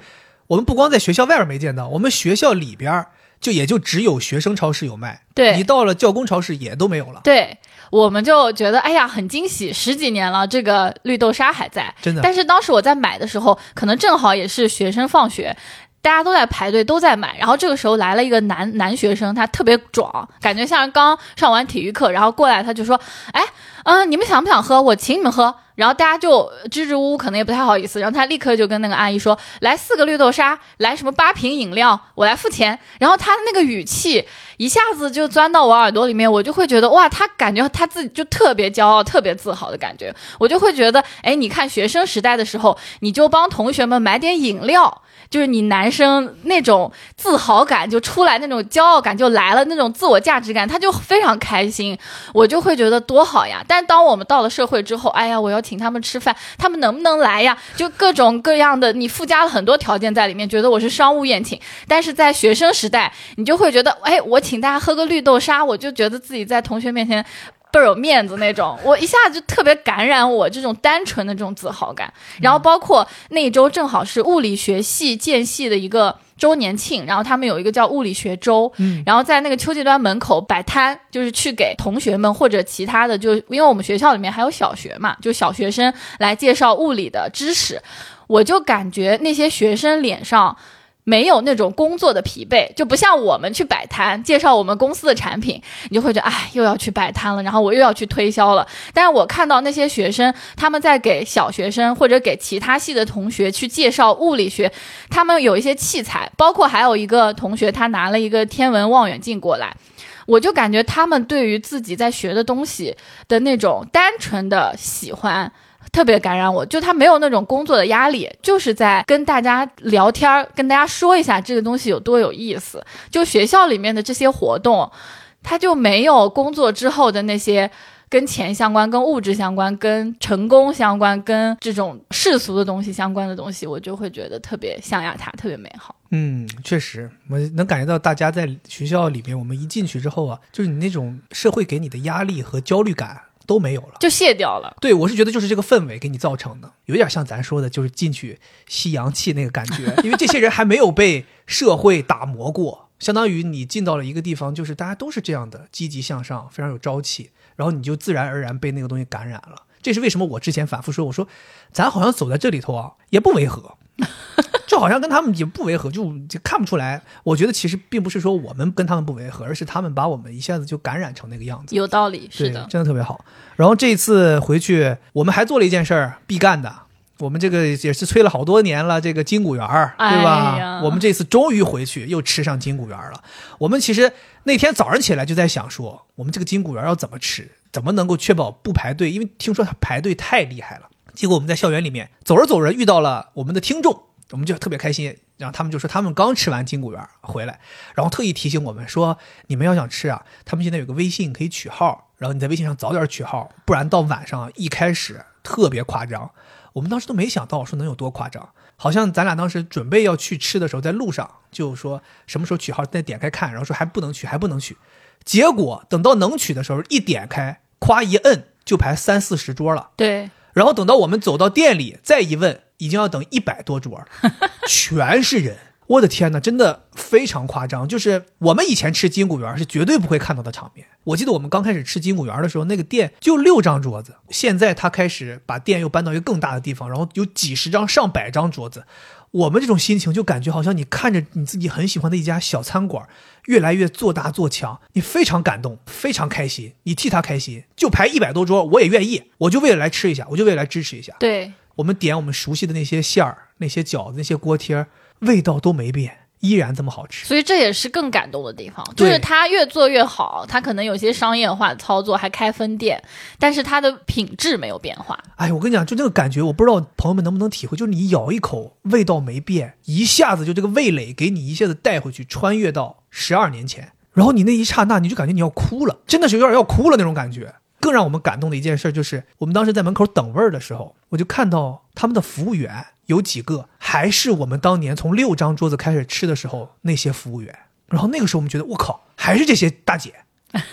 我们不光在学校外边没见到，我们学校里边就也就只有学生超市有卖，对你到了教工超市也都没有了，对，我们就觉得哎呀很惊喜，十几年了，这个绿豆沙还在。真的。但是当时我在买的时候，可能正好也是学生放学。大家都在排队，都在买。然后这个时候来了一个男男学生，他特别壮，感觉像是刚上完体育课，然后过来他就说：“哎，嗯，你们想不想喝？我请你们喝。”然后大家就支支吾吾，可能也不太好意思。然后他立刻就跟那个阿姨说：“来四个绿豆沙，来什么八瓶饮料，我来付钱。”然后他的那个语气一下子就钻到我耳朵里面，我就会觉得哇，他感觉他自己就特别骄傲、特别自豪的感觉。我就会觉得，哎，你看学生时代的时候，你就帮同学们买点饮料。就是你男生那种自豪感就出来，那种骄傲感就来了，那种自我价值感，他就非常开心，我就会觉得多好呀。但当我们到了社会之后，哎呀，我要请他们吃饭，他们能不能来呀？就各种各样的，你附加了很多条件在里面，觉得我是商务宴请。但是在学生时代，你就会觉得，哎，我请大家喝个绿豆沙，我就觉得自己在同学面前。倍儿有面子那种，我一下子就特别感染我这种单纯的这种自豪感。然后包括那一周正好是物理学系建系的一个周年庆，然后他们有一个叫物理学周，嗯，然后在那个秋季端门口摆摊，就是去给同学们或者其他的，就因为我们学校里面还有小学嘛，就小学生来介绍物理的知识，我就感觉那些学生脸上。没有那种工作的疲惫，就不像我们去摆摊介绍我们公司的产品，你就会觉得哎，又要去摆摊了，然后我又要去推销了。但是我看到那些学生，他们在给小学生或者给其他系的同学去介绍物理学，他们有一些器材，包括还有一个同学他拿了一个天文望远镜过来，我就感觉他们对于自己在学的东西的那种单纯的喜欢。特别感染我，就他没有那种工作的压力，就是在跟大家聊天，跟大家说一下这个东西有多有意思。就学校里面的这些活动，他就没有工作之后的那些跟钱相关、跟物质相关、跟成功相关、跟这种世俗的东西相关的东西，我就会觉得特别象牙塔，特别美好。嗯，确实，我能感觉到大家在学校里面，我们一进去之后啊，就是你那种社会给你的压力和焦虑感。都没有了，就卸掉了。对我是觉得就是这个氛围给你造成的，有点像咱说的，就是进去吸阳气那个感觉。因为这些人还没有被社会打磨过，相当于你进到了一个地方，就是大家都是这样的，积极向上，非常有朝气，然后你就自然而然被那个东西感染了。这是为什么？我之前反复说，我说咱好像走在这里头啊，也不违和。就好像跟他们也不违和，就就看不出来。我觉得其实并不是说我们跟他们不违和，而是他们把我们一下子就感染成那个样子。有道理，是的，真的特别好。然后这一次回去，我们还做了一件事儿，必干的。我们这个也是催了好多年了，这个金谷园儿，对吧？我们这次终于回去，又吃上金谷园了。我们其实那天早上起来就在想说，我们这个金谷园要怎么吃，怎么能够确保不排队？因为听说他排队太厉害了。结果我们在校园里面走着走着，遇到了我们的听众。我们就特别开心，然后他们就说他们刚吃完金谷园回来，然后特意提醒我们说，你们要想吃啊，他们现在有个微信可以取号，然后你在微信上早点取号，不然到晚上一开始特别夸张。我们当时都没想到说能有多夸张，好像咱俩当时准备要去吃的时候，在路上就说什么时候取号，再点开看，然后说还不能取，还不能取。结果等到能取的时候，一点开，夸一摁就排三四十桌了。对，然后等到我们走到店里，再一问。已经要等一百多桌，全是人，我的天哪，真的非常夸张。就是我们以前吃金谷园是绝对不会看到的场面。我记得我们刚开始吃金谷园的时候，那个店就六张桌子，现在他开始把店又搬到一个更大的地方，然后有几十张、上百张桌子。我们这种心情就感觉好像你看着你自己很喜欢的一家小餐馆越来越做大做强，你非常感动，非常开心，你替他开心。就排一百多桌，我也愿意，我就为了来吃一下，我就为了来支持一下。对。我们点我们熟悉的那些馅儿、那些饺子、那些锅贴，味道都没变，依然这么好吃。所以这也是更感动的地方，就是它越做越好。它可能有些商业化的操作，还开分店，但是它的品质没有变化。哎，我跟你讲，就这个感觉，我不知道朋友们能不能体会。就是你咬一口，味道没变，一下子就这个味蕾给你一下子带回去，穿越到十二年前，然后你那一刹那，你就感觉你要哭了，真的是有点要哭了那种感觉。更让我们感动的一件事就是，我们当时在门口等位儿的时候，我就看到他们的服务员有几个还是我们当年从六张桌子开始吃的时候那些服务员，然后那个时候我们觉得，我靠，还是这些大姐，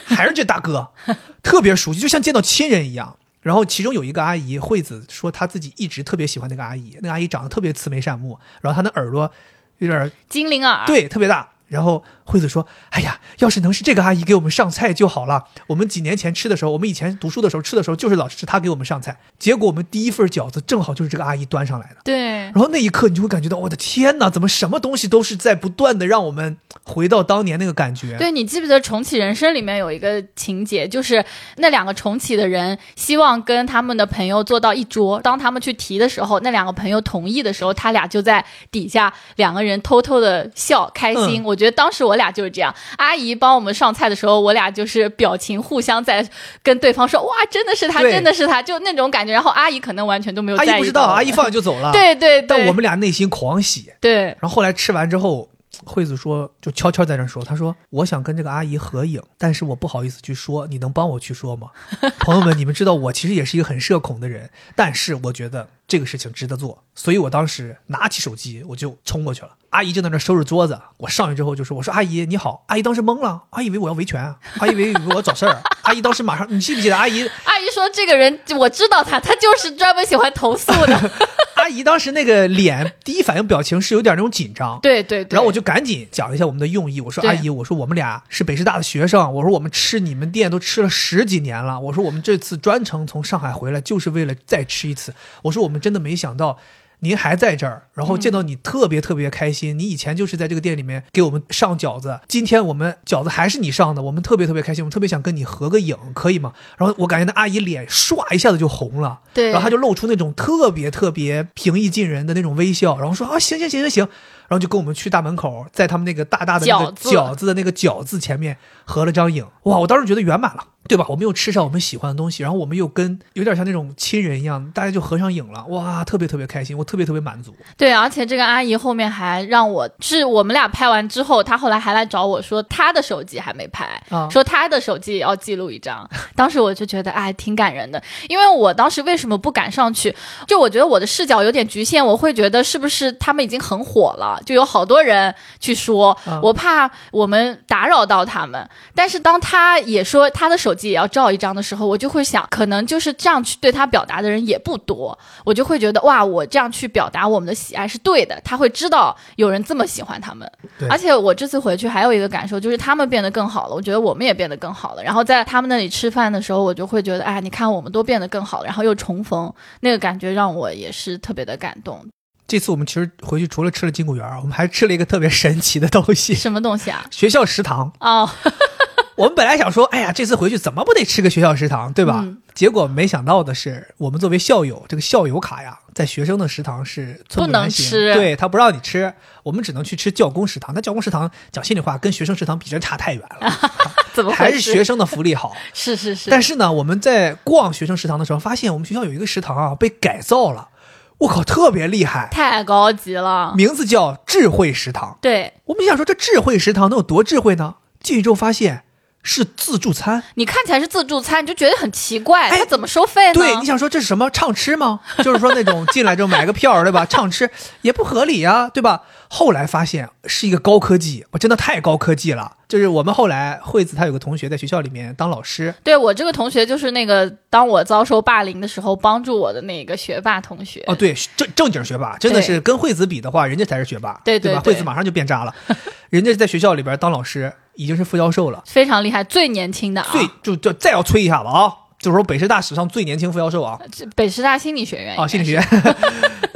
还是这大哥，特别熟悉，就像见到亲人一样。然后其中有一个阿姨惠子说，她自己一直特别喜欢那个阿姨，那个阿姨长得特别慈眉善目，然后她的耳朵有点精灵耳，对，特别大。然后惠子说：“哎呀，要是能是这个阿姨给我们上菜就好了。我们几年前吃的时候，我们以前读书的时候吃的时候，就是老是她给我们上菜。结果我们第一份饺子正好就是这个阿姨端上来的。对，然后那一刻你就会感觉到，我的天哪，怎么什么东西都是在不断的让我们回到当年那个感觉？对你记不记得《重启人生》里面有一个情节，就是那两个重启的人希望跟他们的朋友坐到一桌，当他们去提的时候，那两个朋友同意的时候，他俩就在底下两个人偷偷的笑开心。嗯我觉得当时我俩就是这样，阿姨帮我们上菜的时候，我俩就是表情互相在跟对方说：“哇，真的是他，真的是他”，就那种感觉。然后阿姨可能完全都没有在意阿姨不知道，阿姨放下就走了。，对对对，但我们俩内心狂喜。对然后后来吃完之后，惠子说，就悄悄在那说，她说我想跟这个阿姨合影，但是我不好意思去说，你能帮我去说吗？朋友们，你们知道我其实也是一个很社恐的人，但是我觉得这个事情值得做，所以我当时拿起手机我就冲过去了。阿姨就在那收拾桌子，我上去之后就说：“我说阿姨你好。”阿姨当时懵了，阿姨以为我要维权啊，阿姨以为我要找事儿。阿姨当时马上，你记不记得阿姨阿姨说这个人我知道他，他就是专门喜欢投诉的。阿姨当时那个脸第一反应表情是有点那种紧张，对对对，然后我就赶紧讲了一下我们的用意，我说阿姨，我说我们俩是北师大的学生，我说我们吃你们店都吃了十几年了，我说我们这次专程从上海回来就是为了再吃一次，我说我们真的没想到。您还在这儿，然后见到你特别特别开心。你以前就是在这个店里面给我们上饺子，今天我们饺子还是你上的，我们特别特别开心，我们特别想跟你合个影，可以吗？然后我感觉那阿姨脸唰一下子就红了，对然后她就露出那种特别特别平易近人的那种微笑，然后说啊行行行行行，然后就跟我们去大门口，在他们那个大大的那个饺子饺子的那个饺子前面合了张影，哇！我当时觉得圆满了，对吧？我们又吃上我们喜欢的东西，然后我们又跟有点像那种亲人一样，大家就合上影了，哇！特别特别开心，我特别特别满足。对，而且这个阿姨后面还让我，是我们俩拍完之后，她后来还来找我说，她的手机还没拍，啊说她的手机也要记录一张。当时我就觉得，哎，挺感人的，因为我当时为什么不敢上去？就我觉得我的视角有点局限，我会觉得是不是他们已经很火了，就有好多人去说，啊我怕我们打扰到他们。但是当他也说他的手机也要照一张的时候，我就会想，可能就是这样去对他表达的人也不多，我就会觉得哇，我这样去表达我们的喜爱是对的，他会知道有人这么喜欢他们。而且我这次回去还有一个感受，就是他们变得更好了，我觉得我们也变得更好了。然后在他们那里吃饭的时候，我就会觉得，哎，你看我们都变得更好了，然后又重逢，那个感觉让我也是特别的感动。这次我们其实回去除了吃了金谷园，我们还吃了一个特别神奇的东西 什么东西啊？——学校食堂。哦，我们本来想说，哎呀，这次回去怎么不得吃个学校食堂，对吧？嗯结果没想到的是，我们作为校友，这个校友卡呀，在学生的食堂是寸不能吃对他不让你吃，我们只能去吃教工食堂。那教工食堂讲心里话，跟学生食堂比真差太远了，怎么还？是学生的福利好。是是是，但是呢，我们在逛学生食堂的时候，发现我们学校有一个食堂啊被改造了，我靠，特别厉害，太高级了。名字叫智慧食堂。对我们想说，这智慧食堂能有多智慧呢？进去之后发现是自助餐。你看起来是自助餐，你就觉得很奇怪，哎它怎么收费呢？对，你想说这是什么畅吃吗？就是说那种进来之后买个票，对吧？畅吃也不合理呀、对吧？后来发现是一个高科技，我真的太高科技了。就是我们后来惠子她有个同学在学校里面当老师，对我这个同学就是那个当我遭受霸凌的时候帮助我的那个学霸同学。哦，对，正正经学霸，真的是跟惠子比的话，人家才是学霸，对吧？对对对惠子马上就变渣了，人家在学校里边当老师，已经是副教授了，非常厉害，最年轻的啊！最就就再要吹一下子啊，就是说北师大史上最年轻副教授啊，这北师大心理学院啊，心理学院。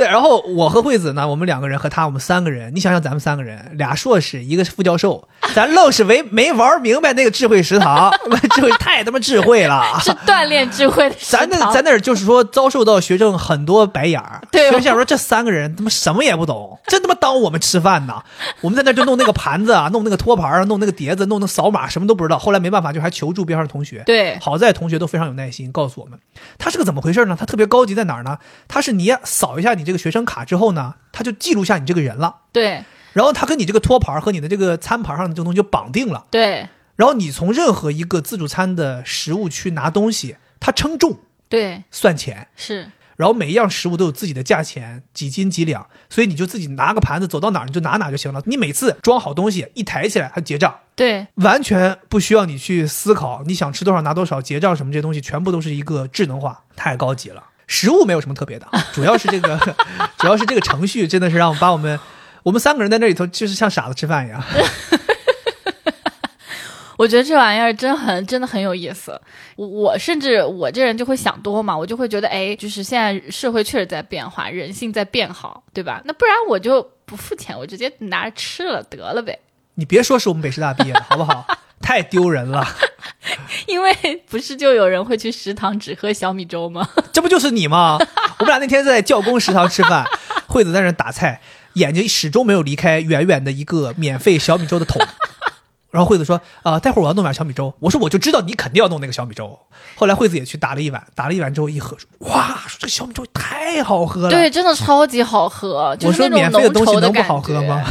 然后我和惠子呢，我们两个人和他，我们三个人，你想想咱们三个人，俩硕士，一个是副教授，咱愣是没没玩明白那个智慧食堂，智 慧太他妈智慧了。是锻炼智慧咱那咱那儿就是说遭受到学生很多白眼儿，对学生想说这三个人他妈什么也不懂，真他妈耽误我们吃饭呢？我们在那就弄那个盘子啊，弄那个托盘啊，弄那个碟子，弄那扫码，什么都不知道。后来没办法，就还求助边上的同学。对好在同学都非常有耐心，告诉我们，他是个怎么回事呢？他特别高级在哪儿呢？他是你扫一下你这个学生卡之后呢，他就记录下你这个人了，对然后他跟你这个托盘和你的这个餐盘上的这个东西就绑定了，对然后你从任何一个自助餐的食物去拿东西，他称重对算钱。是，然后每一样食物都有自己的价钱，几斤几两，所以你就自己拿个盘子走到哪儿你就拿哪儿就行了。你每次装好东西一抬起来，它结账，对，完全不需要你去思考你想吃多少拿多少，结账什么这些东西全部都是一个智能化，太高级了。食物没有什么特别的，主要是这个，主要是这个程序真的是让我把我们我们三个人在那里头就是像傻子吃饭一样。我觉得这玩意儿真很真的很有意思。我我甚至我这人就会想多嘛，我就会觉得，哎，就是现在社会确实在变化，人性在变好，对吧？那不然我就不付钱，我直接拿着吃了得了呗。你别说是我们北师大毕业的好不好？太丢人了。因为不是就有人会去食堂只喝小米粥吗？这不就是你吗？我们俩那天在教工食堂吃饭，惠子在那打菜，眼睛始终没有离开远远的一个免费小米粥的桶。然后惠子说：“啊，待会儿我要弄碗小米粥。”我说：“我就知道你肯定要弄那个小米粥。”后来惠子也去打了一碗，打了一碗之后一喝，哇，说这个小米粥太好喝了。对，真的超级好喝。我说免费的东西能不好喝吗？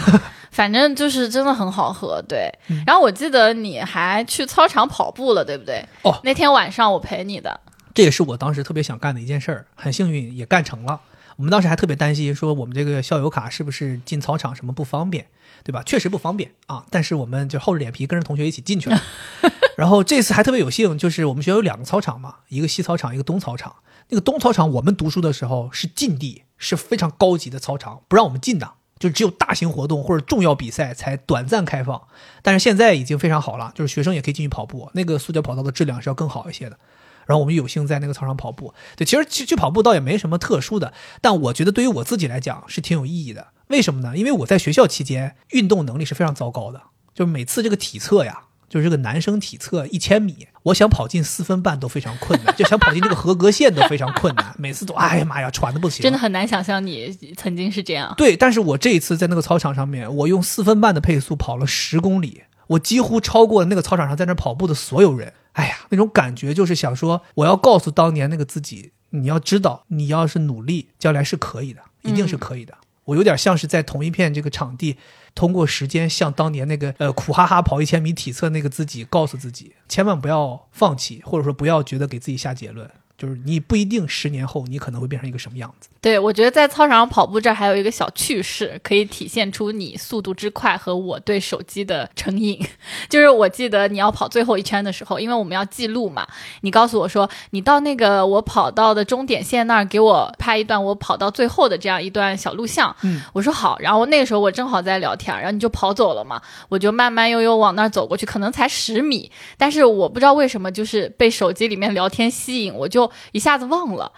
反正就是真的很好喝。对。然后我记得你还去操场跑步了，对不对？哦，那天晚上我陪你的。这也是我当时特别想干的一件事儿，很幸运也干成了。我们当时还特别担心，说我们这个校友卡是不是进操场什么不方便。对吧？确实不方便啊，但是我们就厚着脸皮跟着同学一起进去了。然后这次还特别有幸，就是我们学校有两个操场嘛，一个西操场，一个东操场。那个东操场我们读书的时候是禁地，是非常高级的操场，不让我们进的，就只有大型活动或者重要比赛才短暂开放。但是现在已经非常好了，就是学生也可以进去跑步，那个塑胶跑道的质量是要更好一些的。然后我们有幸在那个操场跑步。对，其实去去跑步倒也没什么特殊的，但我觉得对于我自己来讲是挺有意义的。为什么呢？因为我在学校期间运动能力是非常糟糕的，就是每次这个体测呀，就是这个男生体测一千米，我想跑进四分半都非常困难，就想跑进这个合格线都非常困难，每次都哎呀妈呀喘的不行。真的很难想象你曾经是这样。对，但是我这一次在那个操场上面，我用四分半的配速跑了十公里，我几乎超过了那个操场上在那跑步的所有人。哎呀，那种感觉就是想说，我要告诉当年那个自己，你要知道，你要是努力，将来是可以的，一定是可以的。我有点像是在同一片这个场地，通过时间向当年那个呃苦哈哈跑一千米体测那个自己告诉自己，千万不要放弃，或者说不要觉得给自己下结论。就是你不一定十年后你可能会变成一个什么样子。对，我觉得在操场上跑步这儿还有一个小趣事，可以体现出你速度之快和我对手机的成瘾。就是我记得你要跑最后一圈的时候，因为我们要记录嘛，你告诉我说你到那个我跑到的终点线那儿给我拍一段我跑到最后的这样一段小录像。嗯，我说好。然后那个时候我正好在聊天，然后你就跑走了嘛，我就慢慢悠悠往那儿走过去，可能才十米，但是我不知道为什么就是被手机里面聊天吸引，我就一下子忘了。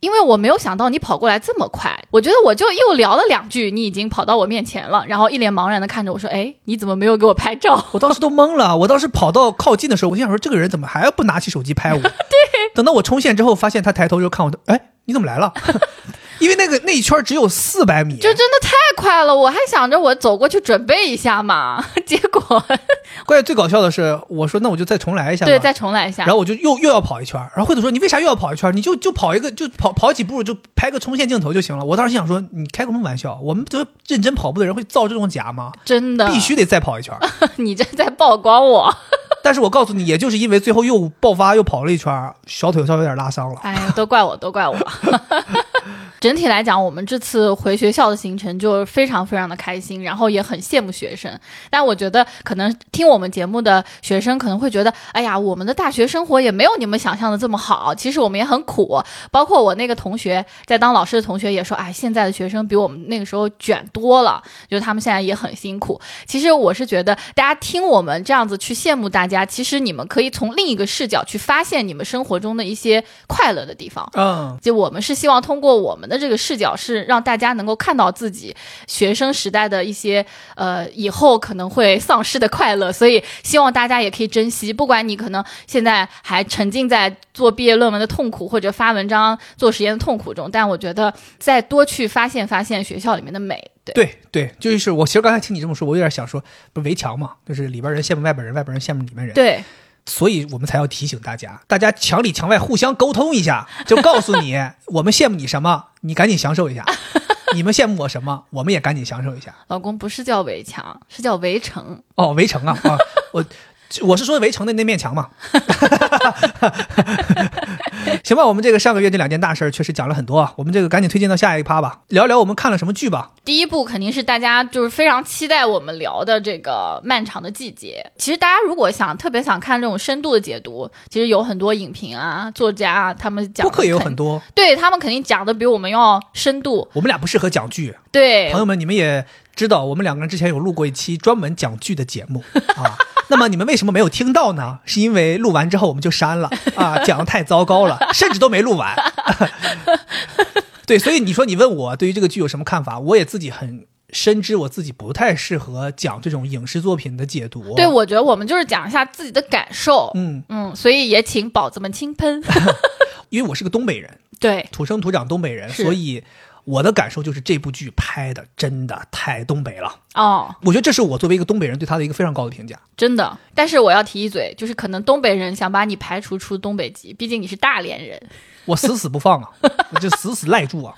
因为我没有想到你跑过来这么快，我觉得我就又聊了两句，你已经跑到我面前了，然后一脸茫然的看着我说：“哎，你怎么没有给我拍照？” 我当时都懵了，我当时跑到靠近的时候，我就想说：“这个人怎么还不拿起手机拍我？”对。等到我冲线之后，发现他抬头就看我，哎，你怎么来了？因为那个那一圈只有四百米，就真的太快了。我还想着我走过去准备一下嘛，结果，关键最搞笑的是，我说那我就再重来一下，对，再重来一下。然后我就又又要跑一圈，然后惠子说你为啥又要跑一圈？你就就跑一个，就跑跑几步就拍个冲线镜头就行了。我当时想说你开个什么玩笑？我们这认真跑步的人会造这种假吗？真的，必须得再跑一圈。你这在曝光我。但是我告诉你，也就是因为最后又爆发又跑了一圈，小腿稍微有点拉伤了。哎呀，都怪我，都怪我。整体来讲，我们这次回学校的行程就非常非常的开心，然后也很羡慕学生。但我觉得，可能听我们节目的学生可能会觉得，哎呀，我们的大学生活也没有你们想象的这么好。其实我们也很苦。包括我那个同学在当老师的同学也说，哎，现在的学生比我们那个时候卷多了，就是他们现在也很辛苦。其实我是觉得，大家听我们这样子去羡慕大家，其实你们可以从另一个视角去发现你们生活中的一些快乐的地方。嗯，就我们是希望通过我们。的这个视角是让大家能够看到自己学生时代的一些呃以后可能会丧失的快乐，所以希望大家也可以珍惜。不管你可能现在还沉浸在做毕业论文的痛苦或者发文章做实验的痛苦中，但我觉得再多去发现发现学校里面的美。对对对，就是我其实刚才听你这么说，我有点想说，不是围墙嘛，就是里边人羡慕外边人，外边人羡慕里面人。对。所以我们才要提醒大家，大家墙里墙外互相沟通一下，就告诉你，我们羡慕你什么，你赶紧享受一下；你们羡慕我什么，我们也赶紧享受一下。老公不是叫围墙，是叫围城哦，围城啊啊！我我是说围城的那面墙嘛。行吧，我们这个上个月这两件大事儿确实讲了很多啊，我们这个赶紧推荐到下一趴吧，聊聊我们看了什么剧吧。第一部肯定是大家就是非常期待我们聊的这个漫长的季节。其实大家如果想特别想看这种深度的解读，其实有很多影评啊、作家啊，他们讲播客也有很多，对他们肯定讲的比我们要深度。我们俩不适合讲剧，对朋友们，你们也知道，我们两个人之前有录过一期专门讲剧的节目啊。那么你们为什么没有听到呢？是因为录完之后我们就删了啊，讲的太糟糕了，甚至都没录完。对，所以你说你问我对于这个剧有什么看法，我也自己很深知我自己不太适合讲这种影视作品的解读。对，我觉得我们就是讲一下自己的感受。嗯，嗯，所以也请宝子们轻喷。因为我是个东北人，对，土生土长东北人，所以我的感受就是这部剧拍的真的太东北了。哦，我觉得这是我作为一个东北人对他的一个非常高的评价。真的。但是我要提一嘴，就是可能东北人想把你排除出东北籍，毕竟你是大连人。我死死不放啊，我就死死赖住啊。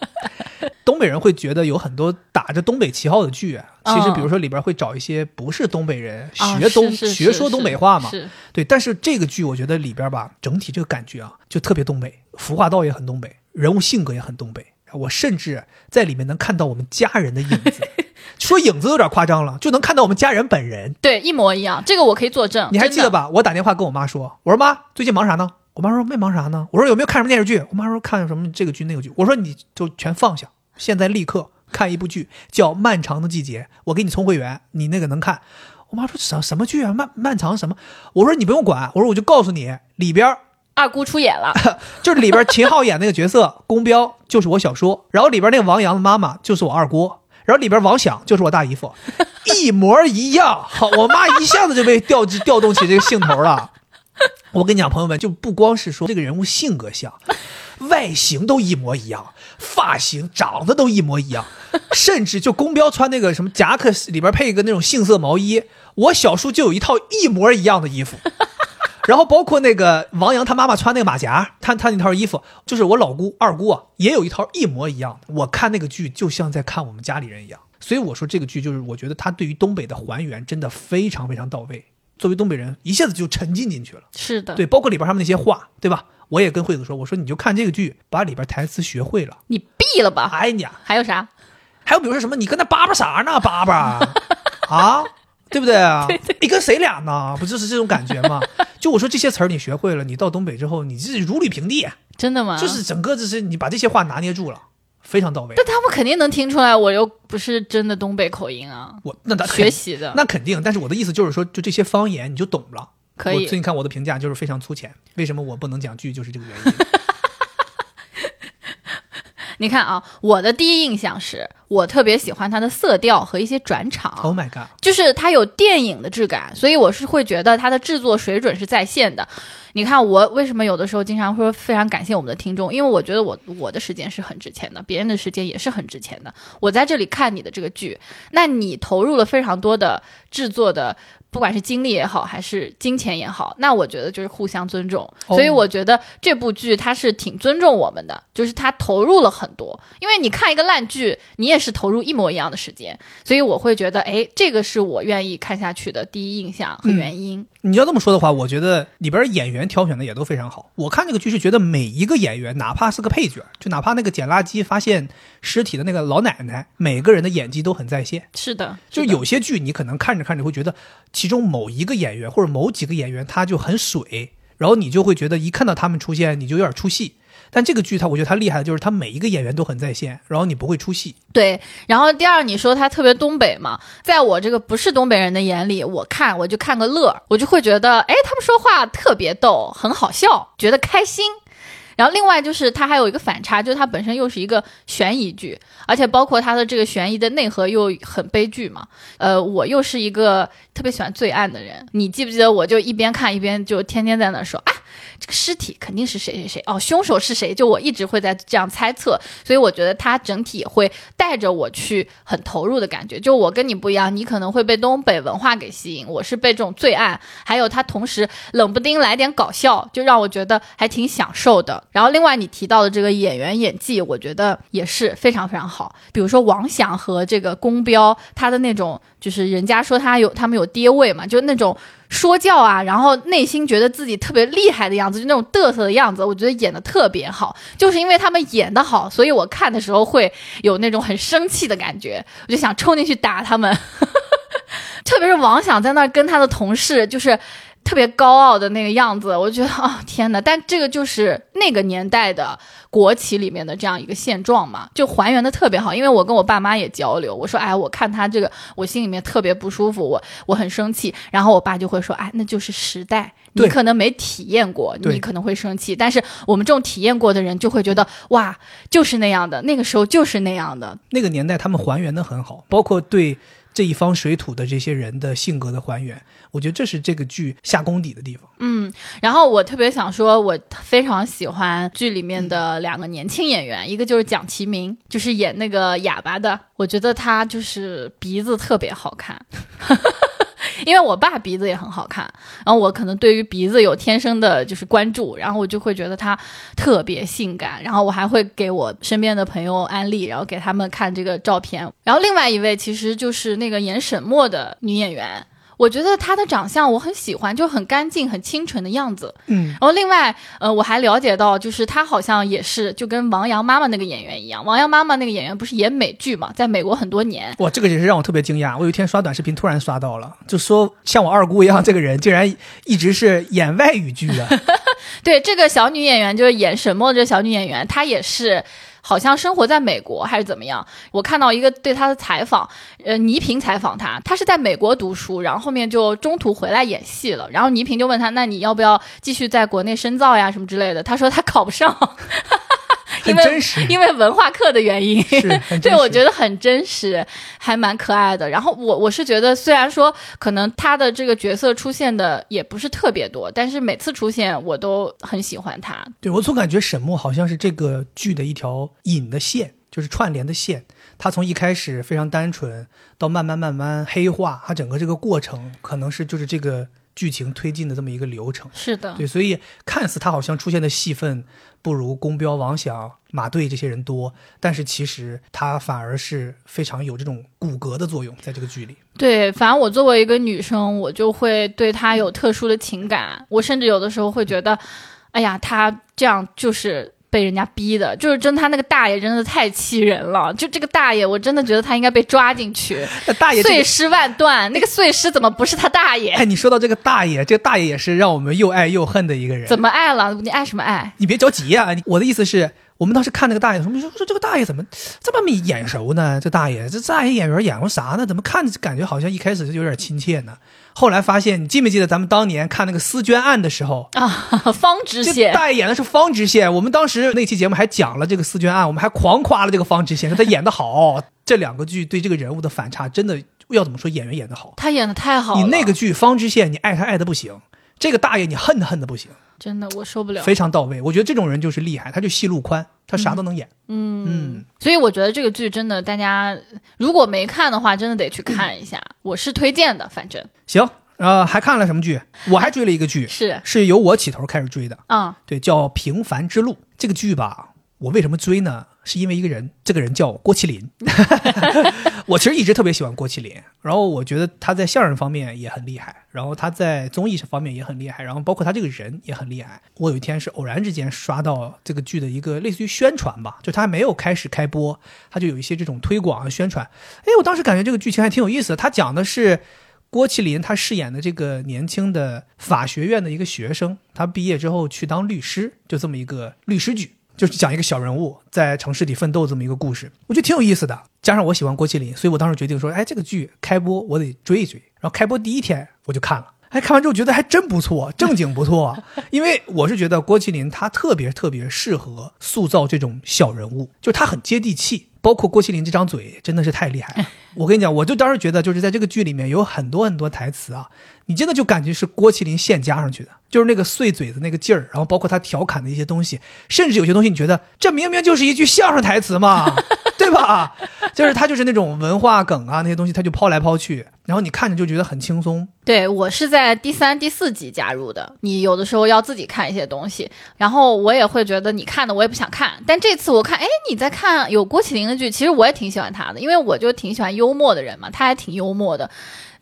东北人会觉得有很多打着东北旗号的剧啊，其实嗯比如说里边会找一些不是东北人、啊学东学说东北话嘛，对。但是这个剧我觉得里边吧，整体这个感觉啊，就特别东北，服化道也很东北，人物性格也很东北。我甚至在里面能看到我们家人的影子，说影子有点夸张了，就能看到我们家人本人。对，一模一样。这个我可以作证。你还记得？吧？我打电话跟我妈说，我说妈，最近忙啥呢？我妈说没忙啥呢。我说有没有看什么电视剧？我妈说看什么这个剧那个剧。我说你就全放下，现在立刻看一部剧，叫《漫长的季节》，我给你充会员，你那个能看。我妈说什什么剧啊？漫漫长什么？我说你不用管，我说我就告诉你，里边儿二姑出演了。就是里边秦昊演那个角色宫彪就是我小叔，然后里边那个王阳的妈妈就是我二姑，然后里边王响就是我大姨夫，一模一样。好，我妈一下子就被调调动起这个兴头了。我跟你讲，朋友们，就不光是说这个人物性格像，外形都一模一样，发型长得都一模一样，甚至就宫彪穿那个什么夹克里边配一个那种杏色毛衣，我小叔就有一套一模一样的衣服。然后包括那个王阳他妈妈穿那个马甲，他他那套衣服，就是我老姑二姑啊，也有一套一模一样的。我看那个剧就像在看我们家里人一样，所以我说这个剧就是我觉得他对于东北的还原真的非常非常到位。作为东北人，一下子就沉浸进去了。是的，对，包括里边他们那些话，对吧？我也跟惠子说，我说你就看这个剧，把里边台词学会了。你毙了吧。哎呀，还有啥？还有比如说什么，你跟那叭叭啥呢？叭叭 啊，对不对啊？你跟谁俩呢？不就是这种感觉吗？就我说这些词儿你学会了，你到东北之后，你这如履平地，真的吗？就是整个就是你把这些话拿捏住了，非常到位。但他们肯定能听出来，我又不是真的东北口音啊，我那他学习的。那肯定，但是我的意思就是说，就这些方言你就懂了。可以我最近看我的评价就是非常粗浅，为什么我不能讲剧，就是这个原因。你看啊，我的第一印象是我特别喜欢它的色调和一些转场。oh my god！就是它有电影的质感，所以我是会觉得它的制作水准是在线的。你看我为什么有的时候经常说非常感谢我们的听众，因为我觉得我我的时间是很值钱的，别人的时间也是很值钱的。我在这里看你的这个剧，那你投入了非常多的制作的。不管是精力也好，还是金钱也好，那我觉得就是互相尊重。哦所以我觉得这部剧它是挺尊重我们的，就是它投入了很多。因为你看一个烂剧，你也是投入一模一样的时间，所以我会觉得，哎，这个是我愿意看下去的第一印象和原因。你要这么说的话，我觉得里边演员挑选的也都非常好。我看这个剧是觉得每一个演员，哪怕是个配角，就哪怕那个捡垃圾发现尸体的那个老奶奶，每个人的演技都很在线。是的，就是的有些剧你可能看着看着会觉得，其中某一个演员或者某几个演员他就很水，然后你就会觉得一看到他们出现你就有点出戏。但这个剧它，我觉得它厉害的就是它每一个演员都很在线，然后你不会出戏。对。然后第二，你说他特别东北嘛，在我这个不是东北人的眼里，我看我就看个乐，我就会觉得，哎，他们说话特别逗，很好笑，觉得开心。然后另外就是它还有一个反差，就是它本身又是一个悬疑剧，而且包括它的这个悬疑的内核又很悲剧嘛。呃，我又是一个特别喜欢罪案的人，你记不记得？我就一边看一边就天天在那说啊，这个尸体肯定是谁谁谁哦，凶手是谁？就我一直会在这样猜测，所以我觉得他整体也会带着我去很投入的感觉。就我跟你不一样，你可能会被东北文化给吸引，我是被这种罪案，还有他同时冷不丁来点搞笑，就让我觉得还挺享受的。然后另外你提到的这个演员演技，我觉得也是非常非常好。比如说王响和这个宫彪，他的那种就是人家说他有他们有爹味嘛，就那种说教啊，然后内心觉得自己特别厉害的样子，就那种嘚瑟的样子，我觉得演的特别好。就是因为他们演的好，所以我看的时候会有那种很生气的感觉，我就想冲进去打他们。特别是王想在那儿跟他的同事，就是特别高傲的那个样子，我觉得啊、天哪！但这个就是那个年代的国企里面的这样一个现状嘛，就还原的特别好。因为我跟我爸妈也交流，我说哎，我看他这个，我心里面特别不舒服，我我很生气。然后我爸就会说，哎，那就是时代，你可能没体验过，你可能会生气，但是我们这种体验过的人就会觉得哇，就是那样的，那个时候就是那样的。那个年代他们还原的很好，包括对这一方水土的这些人的性格的还原，我觉得这是这个剧下功底的地方。嗯，然后我特别想说，我非常喜欢剧里面的两个年轻演员，一个就是蒋奇明，就是演那个哑巴的，我觉得他就是鼻子特别好看。因为我爸鼻子也很好看，然后我可能对于鼻子有天生的就是关注，然后我就会觉得他特别性感，然后我还会给我身边的朋友安利，然后给他们看这个照片。然后另外一位其实就是那个演沈墨的女演员，我觉得她的长相我很喜欢，就很干净、很清纯的样子。嗯，然后另外，呃，我还了解到，就是她好像也是就跟王阳妈妈那个演员一样，王阳妈妈那个演员不是演美剧嘛，在美国很多年。哇，这个也是让我特别惊讶。我有一天刷短视频，突然刷到了，就说像我二姑一样，这个人竟然一直是演外语剧的。对，这个小女演员就是演沈墨这小女演员，她也是。好像生活在美国还是怎么样？我看到一个对他的采访，呃，倪萍采访他，他是在美国读书，然后后面就中途回来演戏了。然后倪萍就问他，那你要不要继续在国内深造呀，什么之类的？他说他考不上，因为因为文化课的原因。是 对，我觉得很真实，还蛮可爱的。然后我我是觉得，虽然说可能他的这个角色出现的也不是特别多，但是每次出现我都很喜欢他。对我总感觉沈墨好像是这个剧的一条引的线，就是串联的线。他从一开始非常单纯，到慢慢慢慢黑化，他整个这个过程可能是就是这个剧情推进的这么一个流程。是的，对，所以看似他好像出现的戏份不如宫彪、王响、马队这些人多，但是其实他反而是非常有这种骨骼的作用，在这个剧里。对，反正我作为一个女生，我就会对他有特殊的情感。我甚至有的时候会觉得，哎呀，他这样就是。被人家逼的，就是真他那个大爷真的太气人了。就这个大爷，我真的觉得他应该被抓进去，那大爷、这个，碎尸万段。那个碎尸怎么不是他大爷？哎，你说到这个大爷，这个大爷也是让我们又爱又恨的一个人。怎么爱了？你爱什么爱？你别着急呀、我的意思是我们当时看那个大爷的时候，我们说说这个大爷怎么这么眼熟呢？这大爷，这大爷演员演过啥呢？怎么看着感觉好像一开始就有点亲切呢？后来发现，你记没记得咱们当年看那个丝绢案的时候，啊，方知这县，大爷演的是方知县。我们当时那期节目还讲了这个丝绢案，我们还狂夸了这个方知县，说他演的好。这两个剧对这个人物的反差，真的要怎么说？演员演的好。他演的太好了。你那个剧方知县，你爱他爱的不行；这个大爷你恨他恨的不行，真的我受不了。非常到位。我觉得这种人就是厉害，他就戏路宽，他啥都能演。嗯所以我觉得这个剧真的，大家如果没看的话，真的得去看一下。我是推荐的，反正行，呃，还看了什么剧？我还追了一个剧，是，是由我起头开始追的，嗯，对，叫《平凡之路》。这个剧吧，我为什么追呢？是因为一个人，这个人叫郭麒麟。我其实一直特别喜欢郭麒麟，然后我觉得他在相声方面也很厉害，然后他在综艺方面也很厉害，然后包括他这个人也很厉害。我有一天是偶然之间刷到这个剧的一个类似于宣传吧，就他还没有开始开播，他就有一些这种推广啊宣传。哎，我当时感觉这个剧情还挺有意思的。他讲的是郭麒麟他饰演的这个年轻的法学院的一个学生，他毕业之后去当律师，就这么一个律师剧。就是讲一个小人物在城市里奋斗这么一个故事，我觉得挺有意思的。加上我喜欢郭麒麟，所以我当时决定说，哎，这个剧开播我得追一追。然后开播第一天我就看了，哎，看完之后觉得还真 不错，正经不错。因为我是觉得郭麒麟他特别特别适合塑造这种小人物，就他很接地气。包括郭麒麟这张嘴真的是太厉害了。我跟你讲，我就当时觉得，就是在这个剧里面有很多很多台词啊，你真的就感觉是郭麒麟现加上去的，就是那个碎嘴的那个劲儿，然后包括他调侃的一些东西，甚至有些东西你觉得这明明就是一句相声台词嘛，对吧？就是他就是那种文化梗啊那些东西，他就抛来抛去，然然后你看着就觉得很轻松。对我是在第三、第四集加入的。你有的时候要自己看一些东西，然后我也会觉得你看的我也不想看。但这次我看，哎，你在看有郭麒麟的剧，其实我也挺喜欢他的，因为我就挺喜欢幽默的人嘛，他还挺幽默的。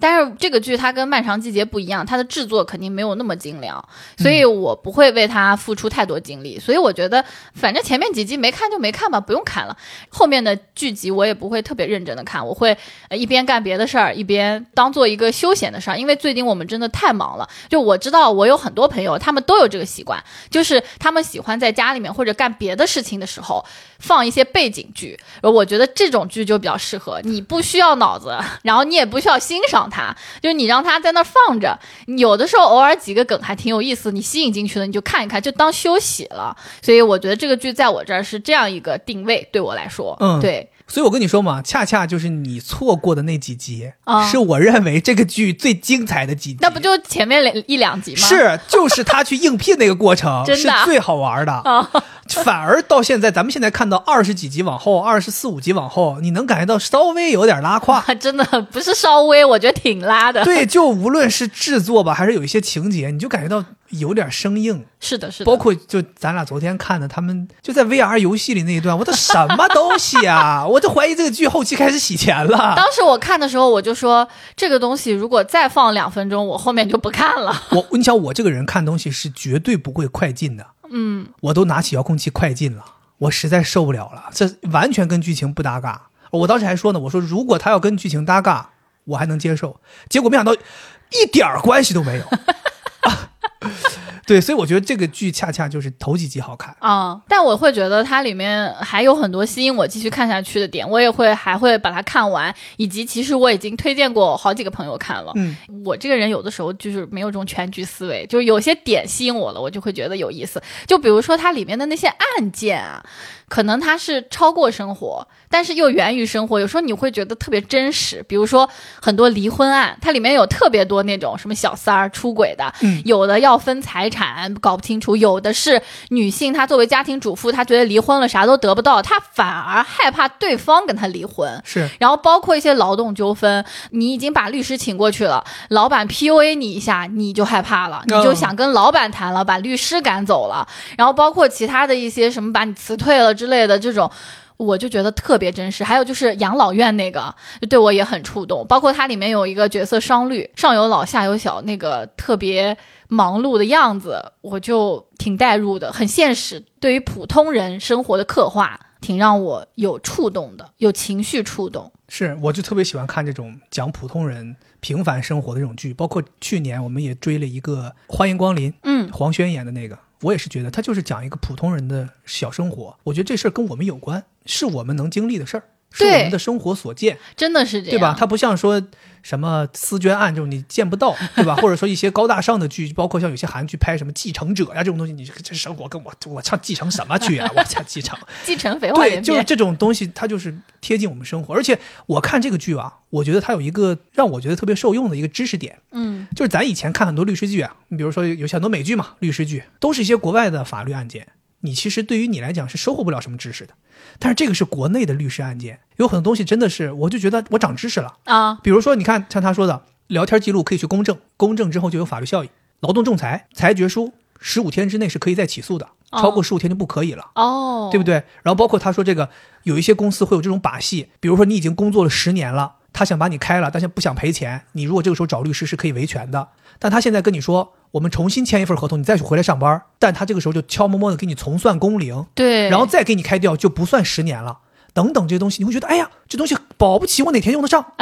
但是这个剧它跟《漫长季节》不一样，它的制作肯定没有那么精良，所以我不会为它付出太多精力。所以我觉得，反正前面几集没看就没看吧，不用看了。后面的剧集我也不会特别认真的看，我会一边干别的事儿，一边当做一个休闲的事儿。因为最近我们真的太忙了。就我知道，我有很多朋友，他们都有这个习惯，就是他们喜欢在家里面或者干别的事情的时候放一些背景剧。我觉得这种剧就比较适合你，不需要脑子，然后你也不需要欣赏。它就是你让它在那放着，有的时候偶尔几个梗还挺有意思，你吸引进去了，你就看一看，就当休息了。所以我觉得这个剧在我这儿是这样一个定位，对我来说，嗯，对。所以我跟你说嘛，恰恰就是你错过的那几集，是我认为这个剧最精彩的几集。那不就前面两一两集吗？是，就是他去应聘那个过程 是最好玩的。反而到现在，咱们现在看到二十几集往后，二十四五集往后，你能感觉到稍微有点拉胯。真的不是稍微，我觉得挺拉的。对，就无论是制作吧，还是有一些情节，你就感觉到。有点生硬，是的，是的，包括就咱俩昨天看的，他们就在 VR 游戏里那一段，我都什么东西啊？我就怀疑这个剧后期开始洗钱了。当时我看的时候，我就说这个东西如果再放两分钟，我后面就不看了。我你想，我这个人看东西是绝对不会快进的，嗯，我都拿起遥控器快进了，我实在受不了了，这完全跟剧情不搭嘎。我当时还说呢，我说如果他要跟剧情搭嘎，我还能接受，结果没想到一点关系都没有。对，所以我觉得这个剧恰恰就是头几集好看啊，但我会觉得它里面还有很多吸引我继续看下去的点，我也会还会把它看完，以及其实我已经推荐过好几个朋友看了。嗯，我这个人有的时候就是没有这种全局思维，就是有些点吸引我了，我就会觉得有意思。就比如说它里面的那些案件啊。可能它是超过生活，但是又源于生活。有时候你会觉得特别真实，比如说很多离婚案，它里面有特别多那种什么小三儿出轨的，有的要分财产搞不清楚，有的是女性她作为家庭主妇，她觉得离婚了啥都得不到，她反而害怕对方跟她离婚。是，然后包括一些劳动纠纷，你已经把律师请过去了，老板 PUA 你一下，你就害怕了，你就想跟老板谈了，把律师赶走了。然后包括其他的一些什么把你辞退了。之类的这种，我就觉得特别真实。还有就是养老院那个，对我也很触动。包括它里面有一个角色商绿，上有老下有小，那个特别忙碌的样子，我就挺代入的，很现实。对于普通人生活的刻画，挺让我有触动的，有情绪触动。是，我就特别喜欢看这种讲普通人平凡生活的这种剧。包括去年我们也追了一个《欢迎光临》，嗯，黄轩演的那个。我也是觉得，他就是讲一个普通人的小生活。我觉得这事儿跟我们有关，是我们能经历的事儿，是我们的生活所见，真的是这样，对吧？它不像说。什么私捐案这种你见不到，对吧？或者说一些高大上的剧，包括像有些韩剧拍什么继承者呀这种东西，你这生活跟我我唱继承什么剧啊？我唱，继承 继承废话对，就是这种东西，它就是贴近我们生活。而且我看这个剧啊，我觉得它有一个让我觉得特别受用的一个知识点，嗯，就是咱以前看很多律师剧啊，你比如说有很多美剧嘛，律师剧都是一些国外的法律案件，你其实对于你来讲是收获不了什么知识的。但是这个是国内的律师案件，有很多东西真的是，我就觉得我长知识了啊。比如说，你看像他说的，聊天记录可以去公证，公证之后就有法律效益。劳动仲裁裁决书十五天之内是可以再起诉的，超过十五天就不可以了。哦，对不对？然后包括他说这个，有一些公司会有这种把戏，比如说你已经工作了十年了，他想把你开了，但是不想赔钱，你如果这个时候找律师是可以维权的。但他现在跟你说。我们重新签一份合同，你再去回来上班，但他这个时候就悄摸摸的给你重算工龄，对，然后再给你开掉，就不算十年了。等等这些东西，你会觉得，哎呀，这东西保不齐我哪天用得上。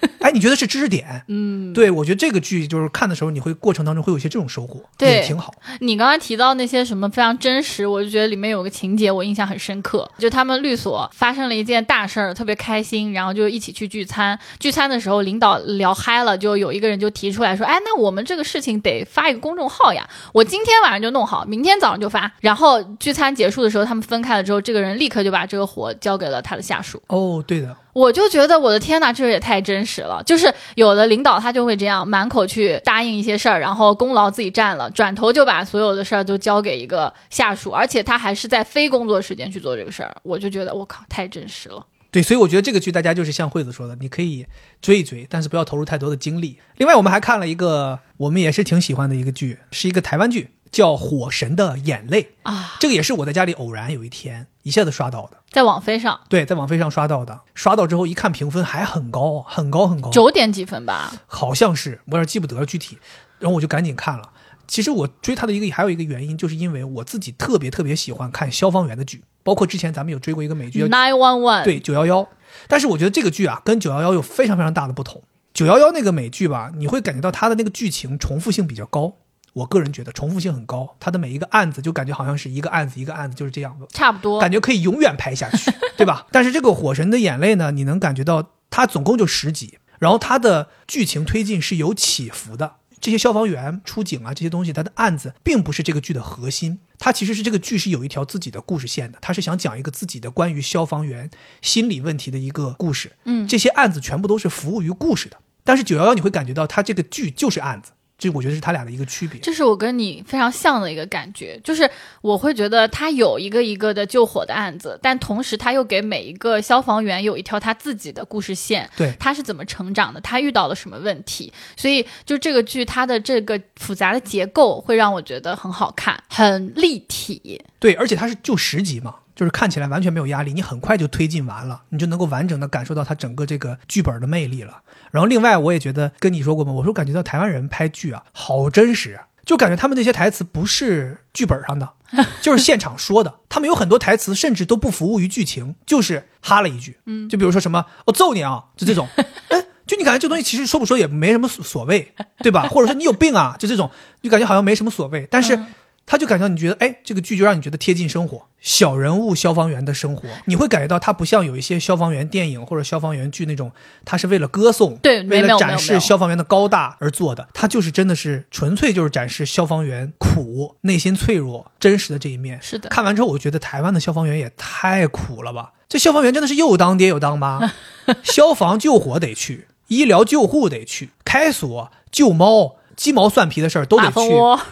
哎，你觉得是知识点？嗯，对，我觉得这个剧就是看的时候，你会过程当中会有一些这种收获，也挺好。你刚刚提到那些什么非常真实，我就觉得里面有个情节我印象很深刻，就他们律所发生了一件大事儿，特别开心，然后就一起去聚餐。聚餐的时候，领导聊嗨了，就有一个人就提出来说：“哎，那我们这个事情得发一个公众号呀，我今天晚上就弄好，明天早上就发。”然后聚餐结束的时候，他们分开了之后，这个人立刻就把这个活交给了他的下属。哦，对的。我就觉得我的天哪，这也太真实了。就是有的领导他就会这样，满口去答应一些事儿，然后功劳自己占了，转头就把所有的事儿都交给一个下属，而且他还是在非工作时间去做这个事儿。我就觉得我靠，太真实了。对，所以我觉得这个剧大家就是像惠子说的，你可以追一追，但是不要投入太多的精力。另外，我们还看了一个我们也是挺喜欢的一个剧，是一个台湾剧，叫《火神的眼泪》啊，这个也是我在家里偶然有一天一下子刷到的，在网飞上，对，在网飞上刷到的，刷到之后一看评分还很高，很高很高，九点几分吧，好像是，我有点记不得了具体，然后我就赶紧看了。其实我追他的一个还有一个原因，就是因为我自己特别特别喜欢看消防员的剧，包括之前咱们有追过一个美剧叫 Nine One One，对九幺幺，但是我觉得这个剧啊跟九幺幺有非常非常大的不同。九幺幺那个美剧吧，你会感觉到它的那个剧情重复性比较高，我个人觉得重复性很高，他的每一个案子就感觉好像是一个案子一个案子就是这样的，差不多，感觉可以永远拍下去，对吧？但是这个《火神的眼泪》呢，你能感觉到它总共就十集，然后它的剧情推进是有起伏的。这些消防员出警啊，这些东西，它的案子并不是这个剧的核心，它其实是这个剧是有一条自己的故事线的，它是想讲一个自己的关于消防员心理问题的一个故事。嗯，这些案子全部都是服务于故事的，但是九幺幺你会感觉到它这个剧就是案子。这我觉得是他俩的一个区别，这是我跟你非常像的一个感觉，就是我会觉得他有一个一个的救火的案子，但同时他又给每一个消防员有一条他自己的故事线，对，他是怎么成长的，他遇到了什么问题，所以就这个剧它的这个复杂的结构会让我觉得很好看，很立体，对，而且它是就十集嘛。就是看起来完全没有压力，你很快就推进完了，你就能够完整的感受到它整个这个剧本的魅力了。然后另外我也觉得跟你说过嘛，我说感觉到台湾人拍剧啊好真实，就感觉他们那些台词不是剧本上的，就是现场说的。他们有很多台词甚至都不服务于剧情，就是哈了一句，嗯，就比如说什么我揍你啊，就这种，哎，就你感觉这东西其实说不说也没什么所谓，对吧？或者说你有病啊，就这种，就感觉好像没什么所谓，但是。他就感觉到你觉得，哎，这个剧就让你觉得贴近生活，小人物消防员的生活，你会感觉到他不像有一些消防员电影或者消防员剧那种，他是为了歌颂，对，为了展示消防员的高大而做的，他就是真的是纯粹就是展示消防员苦、内心脆弱、真实的这一面。是的，看完之后，我觉得台湾的消防员也太苦了吧！这消防员真的是又当爹又当妈，消防救火得去，医疗救护得去，开锁救猫、鸡毛蒜皮的事儿都得去。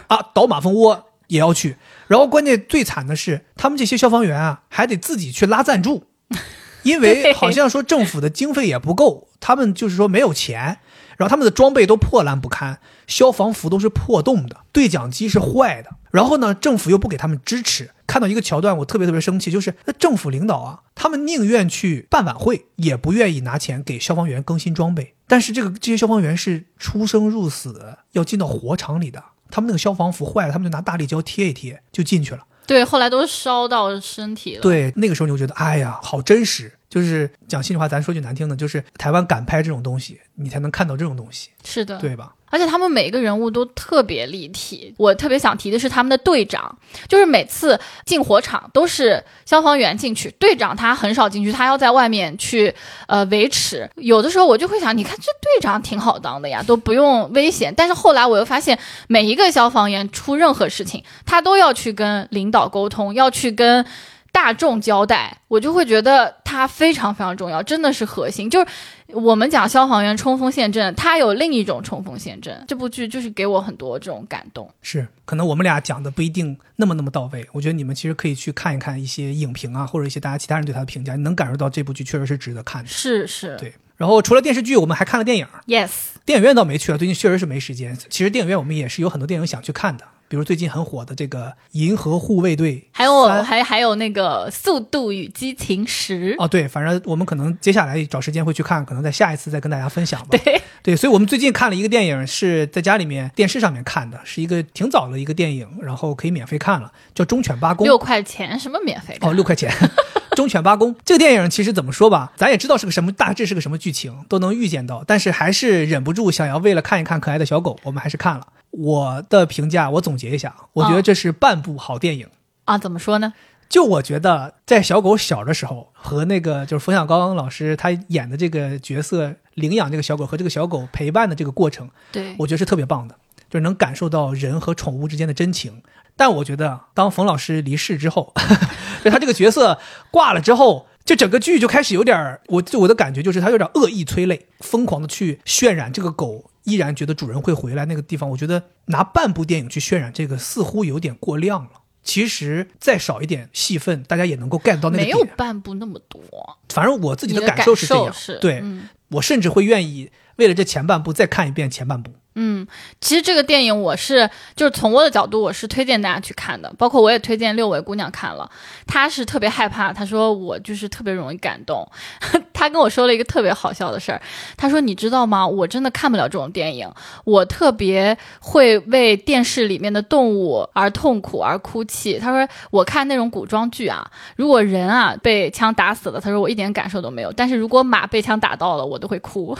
啊，倒马蜂窝。也要去，然后关键最惨的是，他们这些消防员啊，还得自己去拉赞助，因为好像说政府的经费也不够，他们就是说没有钱，然后他们的装备都破烂不堪，消防服都是破洞的，对讲机是坏的，然后呢，政府又不给他们支持。看到一个桥段，我特别特别生气，就是那政府领导啊，他们宁愿去办晚会，也不愿意拿钱给消防员更新装备，但是这个这些消防员是出生入死要进到火场里的。他们那个消防服坏了，他们就拿大力胶贴一贴就进去了。对，后来都烧到身体了。对，那个时候你就觉得，哎呀，好真实。就是讲心里话，咱说句难听的，就是台湾敢拍这种东西，你才能看到这种东西。是的，对吧？而且他们每一个人物都特别立体。我特别想提的是他们的队长，就是每次进火场都是消防员进去，队长他很少进去，他要在外面去呃维持。有的时候我就会想，你看这队长挺好当的呀，都不用危险。但是后来我又发现，每一个消防员出任何事情，他都要去跟领导沟通，要去跟。大众交代，我就会觉得他非常非常重要，真的是核心。就是我们讲消防员冲锋陷阵，他有另一种冲锋陷阵。这部剧就是给我很多这种感动。是，可能我们俩讲的不一定那么那么到位。我觉得你们其实可以去看一看一些影评啊，或者一些大家其他人对他的评价，你能感受到这部剧确实是值得看的。是是，对。然后除了电视剧，我们还看了电影。Yes，电影院倒没去了，最近确实是没时间。其实电影院我们也是有很多电影想去看的。比如最近很火的这个《银河护卫队》，还有还还有那个《速度与激情十》哦，对，反正我们可能接下来找时间会去看，可能在下一次再跟大家分享吧。对对，所以我们最近看了一个电影，是在家里面电视上面看的，是一个挺早的一个电影，然后可以免费看了，叫《忠犬八公》，六块钱什么免费？哦，六块钱，《忠犬八公》这个电影其实怎么说吧，咱也知道是个什么，大致是个什么剧情，都能预见到，但是还是忍不住想要为了看一看可爱的小狗，我们还是看了。我的评价，我总结一下，我觉得这是半部好电影啊。怎么说呢？就我觉得，在小狗小的时候，和那个就是冯小刚老师他演的这个角色领养这个小狗和这个小狗陪伴的这个过程，对我觉得是特别棒的，就是能感受到人和宠物之间的真情。但我觉得，当冯老师离世之后，就他这个角色挂了之后，就整个剧就开始有点，我就我的感觉就是他有点恶意催泪，疯狂的去渲染这个狗。依然觉得主人会回来那个地方，我觉得拿半部电影去渲染这个似乎有点过量了。其实再少一点戏份，大家也能够 get 到那个没有。半部那么多。反正我自己的感受是这样，是对、嗯我甚至会愿意为了这前半部再看一遍前半部。嗯，其实这个电影我是就是从我的角度，我是推荐大家去看的，包括我也推荐六位姑娘看了，她是特别害怕，她说我就是特别容易感动，她跟我说了一个特别好笑的事儿，她说你知道吗？我真的看不了这种电影，我特别会为电视里面的动物而痛苦而哭泣。她说我看那种古装剧啊，如果人啊被枪打死了，她说我一点感受都没有，但是如果马被枪打到了，我都会哭。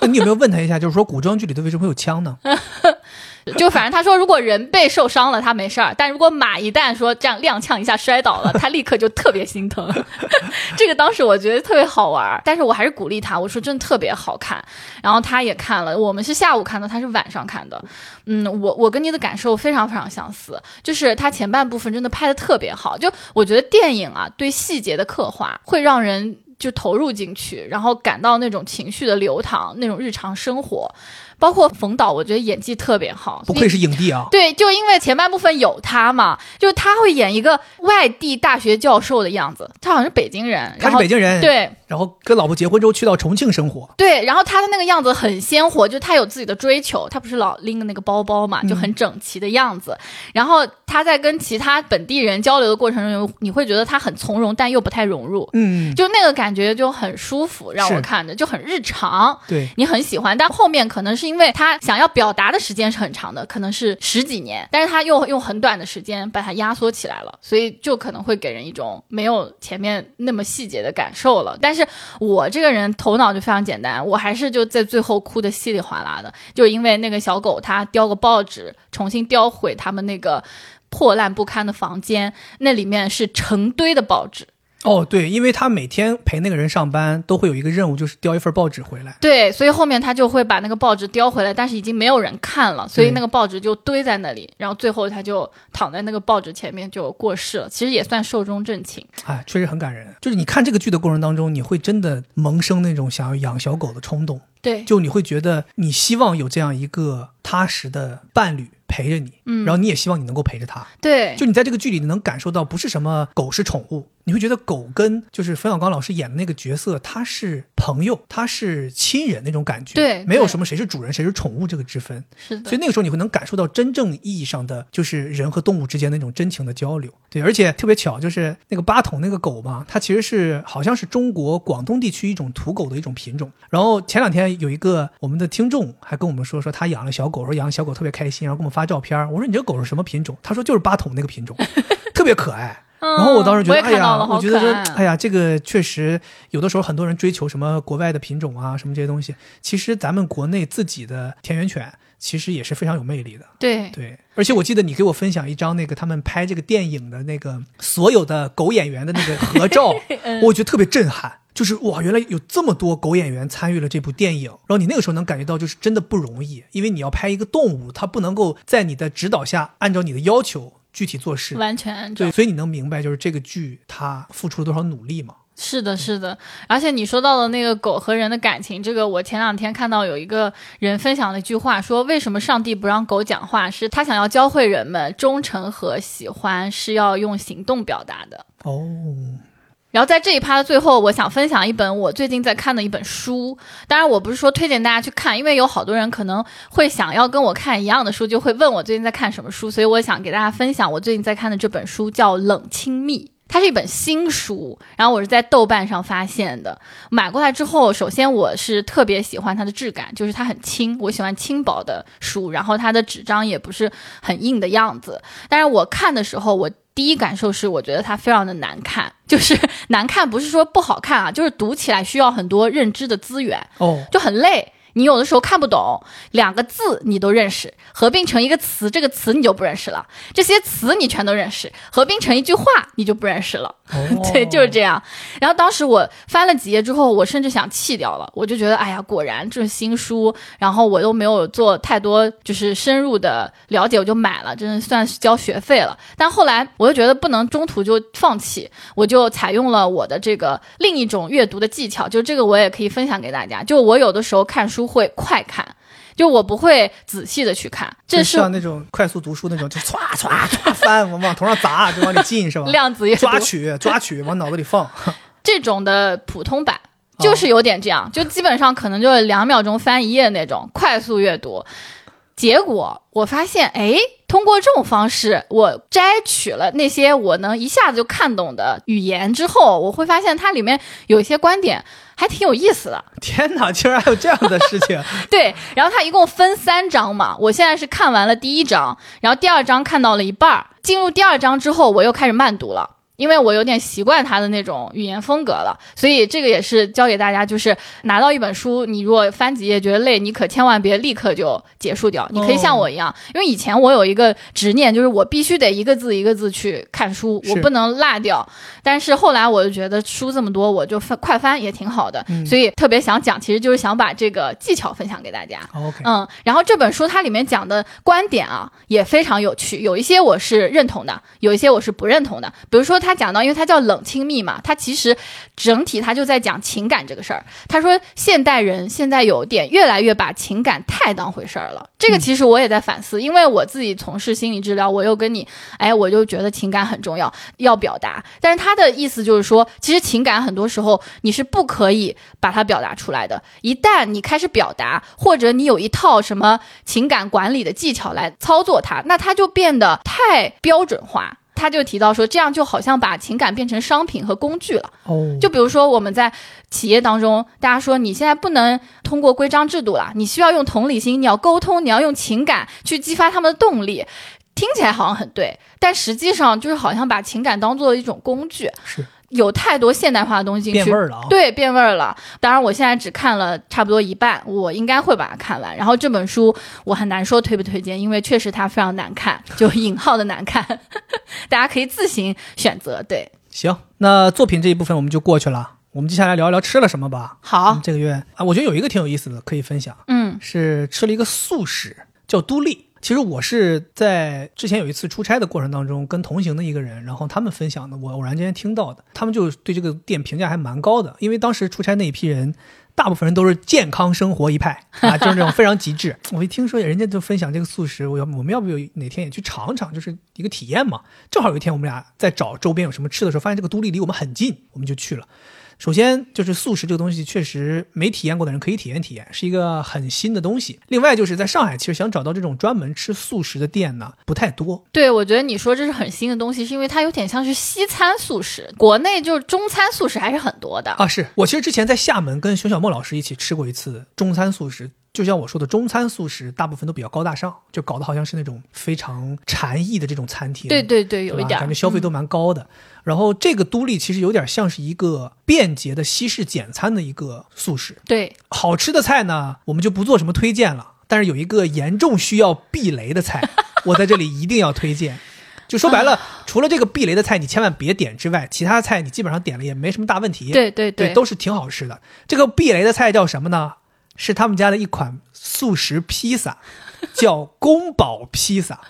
那你有没有问他一下，就是说古装剧里头为什么会有枪呢？就反正他说，如果人被受伤了，他没事儿；但如果马一旦说这样踉跄一下摔倒了，他立刻就特别心疼。这个当时我觉得特别好玩儿，但是我还是鼓励他，我说真的特别好看。然后他也看了，我们是下午看的，他是晚上看的。嗯，我我跟你的感受非常非常相似，就是他前半部分真的拍的特别好。就我觉得电影啊，对细节的刻画会让人。就投入进去，然后感到那种情绪的流淌，那种日常生活，包括冯导，我觉得演技特别好，不愧是影帝啊！对，就因为前半部分有他嘛，就是他会演一个外地大学教授的样子，他好像是北京人，他是北京人，，对然后跟老婆结婚之后去到重庆生活，对，然后他的那个样子很鲜活，就他有自己的追求，他不是老拎的那个包包嘛，就很整齐的样子。然后他在跟其他本地人交流的过程中，你会觉得他很从容，但又不太融入，嗯，就那个感觉就很舒服，让我看着就很日常。对，你很喜欢，但后面可能是因为他想要表达的时间是很长的，可能是十几年，但是他又用很短的时间把它压缩起来了，所以就可能会给人一种没有前面那么细节的感受了。但是我这个人头脑就非常简单，我还是就在最后哭的稀里哗啦的，就因为那个小狗它叼个报纸重新叼毁他们那个破烂不堪的房间，那里面是成堆的报纸。哦，对，因为他每天陪那个人上班，都会有一个任务，就是叼一份报纸回来。对，所以后面他就会把那个报纸叼回来，但是已经没有人看了，所以那个报纸就堆在那里，然后最后他就躺在那个报纸前面就过世了，其实也算寿终正寝。哎，确实很感人。就是你看这个剧的过程当中，你会真的萌生那种想要养小狗的冲动，对，就你会觉得你希望有这样一个踏实的伴侣陪着你，嗯然后你也希望你能够陪着他。对，就你在这个剧里能感受到，不是什么狗是宠物，你会觉得狗跟就是冯小刚老师演的那个角色，他是朋友，他是亲人那种感觉，对对没有什么谁是主人谁是宠物这个之分。是的所以，那个时候你会能感受到真正意义上的就是人和动物之间那种真情的交流。对，而且特别巧，就是那个八筒那个狗嘛，它其实是好像是中国广东地区一种土狗的一种品种。然后前两天有一个我们的听众还跟我们说，说他养了小狗，说养了小狗特别开心，然后给我们发照片。我说你这狗是什么品种？他说就是八筒那个品种，特别可爱。然后我当时觉得，哎呀，我觉得说哎呀，这个确实有的时候很多人追求什么国外的品种啊，什么这些东西，其实咱们国内自己的田园犬其实也是非常有魅力的。对对，而且我记得你给我分享一张那个他们拍这个电影的那个所有的狗演员的那个合照，我觉得特别震撼。就是哇，原来有这么多狗演员参与了这部电影，然后你那个时候能感觉到，就是真的不容易，因为你要拍一个动物，它不能够在你的指导下按照你的要求具体做事，完全按照对，所以你能明白，就是这个剧它付出了多少努力吗？是的，是的，而且你说到的那个狗和人的感情，这个我前两天看到有一个人分享了一句话，说为什么上帝不让狗讲话，是他想要教会人们忠诚和喜欢是要用行动表达的。哦，然后在这一趴的最后，我想分享一本我最近在看的一本书。当然，我不是说推荐大家去看，因为有好多人可能会想要跟我看一样的书，就会问我最近在看什么书。所以我想给大家分享我最近在看的这本书，叫《冷亲密》。它是一本新书，然后我是在豆瓣上发现的。买过来之后，首先我是特别喜欢它的质感，就是它很轻，我喜欢轻薄的书，然后它的纸张也不是很硬的样子。但是我看的时候，我第一感受是，我觉得它非常的难看，就是难看，不是说不好看啊，就是读起来需要很多认知的资源，哦，就很累。你有的时候看不懂两个字，你都认识，合并成一个词，这个词你就不认识了。这些词你全都认识，合并成一句话你就不认识了。哦 对，就是这样。然后当时我翻了几页之后，我甚至想弃掉了，我就觉得，哎呀，果然这是新书，然后我又没有做太多就是深入的了解，我就买了，真的算是交学费了。但后来我又觉得不能中途就放弃，我就采用了我的这个另一种阅读的技巧，就这个我也可以分享给大家。就我有的时候看书会快看。就我不会仔细的去看，这就是像那种快速读书那种，就 歘歘歘翻，往往头上砸，就往里进是吧？量子抓取抓取，往脑子里放。这种的普通版。就是有点这样，就基本上可能就是两秒钟翻一页那种快速阅读。结果我发现，哎，通过这种方式，我摘取了那些我能一下子就看懂的语言之后，我会发现它里面有一些观点还挺有意思的。天哪，竟然还有这样的事情！对，然后它一共分三章嘛，我现在是看完了第一章，然后第二章看到了一半儿，进入第二章之后，我又开始慢读了。因为我有点习惯他的那种语言风格了，所以这个也是教给大家，就是拿到一本书，你如果翻几页觉得累，你可千万别立刻就结束掉。你可以像我一样，因为以前我有一个执念，就是我必须得一个字一个字去看书，我不能落掉。但是后来我就觉得书这么多，我就翻快翻也挺好的，所以特别想讲，其实就是想把这个技巧分享给大家。嗯，然后这本书它里面讲的观点啊也非常有趣，有一些我是认同的，有一些我是不认同的。比如说他讲到，因为他叫冷亲密嘛，他其实整体他就在讲情感这个事儿。他说现代人现在有点越来越把情感太当回事儿了，这个其实我也在反思，因为我自己从事心理治疗，我又跟你，哎，我就觉得情感很重要，要表达，但是他。他的意思就是说，其实情感很多时候你是不可以把它表达出来的。一旦你开始表达，或者你有一套什么情感管理的技巧来操作它，那它就变得太标准化。他就提到说，这样就好像把情感变成商品和工具了。哦，就比如说我们在企业当中，大家说你现在不能通过规章制度了，你需要用同理心，你要沟通，你要用情感去激发他们的动力。听起来好像很对，但实际上就是好像把情感当做一种工具，是有太多现代化的东西变味儿了啊。对，变味儿了。当然，我现在只看了差不多一半，我应该会把它看完。然后这本书我很难说推不推荐，因为确实它非常难看，就引号的难看，大家可以自行选择。对，行，那作品这一部分我们就过去了，我们接下来聊一聊吃了什么吧。好，这个月啊，我觉得有一个挺有意思的可以分享，嗯，是吃了一个素食，叫都丽。其实我是在之前有一次出差的过程当中，跟同行的一个人，然后他们分享的，我偶然间听到的，他们就对这个店评价还蛮高的。因为当时出差那一批人，大部分人都是健康生活一派啊，就是那种非常极致。我一听说人家就分享这个素食，我要我们要不有哪天也去尝尝，就是一个体验嘛。正好有一天我们俩在找周边有什么吃的时候，发现这个都丽离我们很近，我们就去了。首先就是素食这个东西，确实没体验过的人可以体验体验，是一个很新的东西。另外就是在上海，其实想找到这种专门吃素食的店呢，不太多。对，我觉得你说这是很新的东西，是因为它有点像是西餐素食，国内就是中餐素食还是很多的啊。是我其实之前在厦门跟熊小莫老师一起吃过一次中餐素食。就像我说的，中餐素食大部分都比较高大上，就搞得好像是那种非常禅意的这种餐厅。对对对，有一点感觉消费都蛮高的。然后这个都丽其实有点像是一个便捷的西式简餐的一个素食。对，好吃的菜呢，我们就不做什么推荐了。但是有一个严重需要避雷的菜，我在这里一定要推荐。就说白了，除了这个避雷的菜你千万别点之外，其他菜你基本上点了也没什么大问题。对对对，都是挺好吃的。这个避雷的菜叫什么呢？是他们家的一款素食披萨，叫宫保披萨。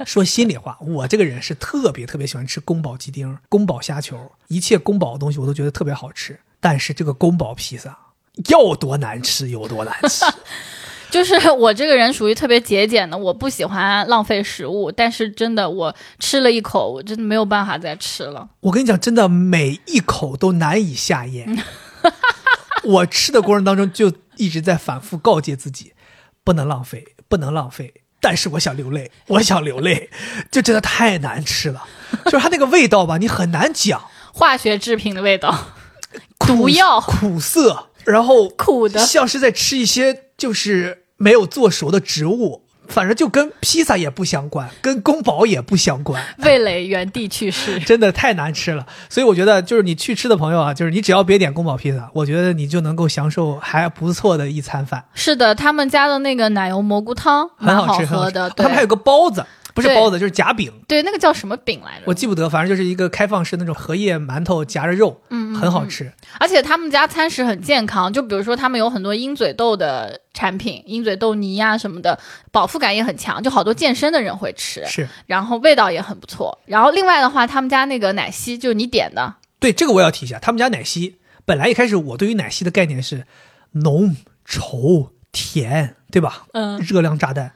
说心里话，我这个人是特别特别喜欢吃宫保鸡丁、宫保虾球，一切宫保的东西我都觉得特别好吃。但是这个宫保披萨要多难吃有多难吃。就是我这个人属于特别节俭的，我不喜欢浪费食物。但是真的，我吃了一口，我真的没有办法再吃了。我跟你讲，真的每一口都难以下咽。我吃的过程当中就一直在反复告诫自己，不能浪费，不能浪费。但是我想流泪，我想流泪，就真的太难吃了。就是它那个味道吧，你很难讲，化学制品的味道，毒药，苦涩，然后苦的，像是在吃一些就是没有做熟的植物。反正就跟披萨也不相关，跟宫保也不相关，味蕾原地去世，真的太难吃了。所以我觉得，就是你去吃的朋友啊，就是你只要别点宫保披萨，我觉得你就能够享受还不错的一餐饭。是的，他们家的那个奶油蘑菇汤很好喝的，他们还有个包子。不是包子，就是夹饼。对，那个叫什么饼来着？我记不得，反正就是一个开放式那种荷叶馒头夹着肉，嗯，很好吃。而且他们家餐食很健康，就比如说他们有很多鹰嘴豆的产品，鹰嘴豆泥呀什么的，饱腹感也很强，就好多健身的人会吃。是，然后味道也很不错。然后另外的话，他们家那个奶昔就是你点的。对，这个我要提一下，他们家奶昔本来一开始我对于奶昔的概念是浓稠甜，对吧？嗯，热量炸弹。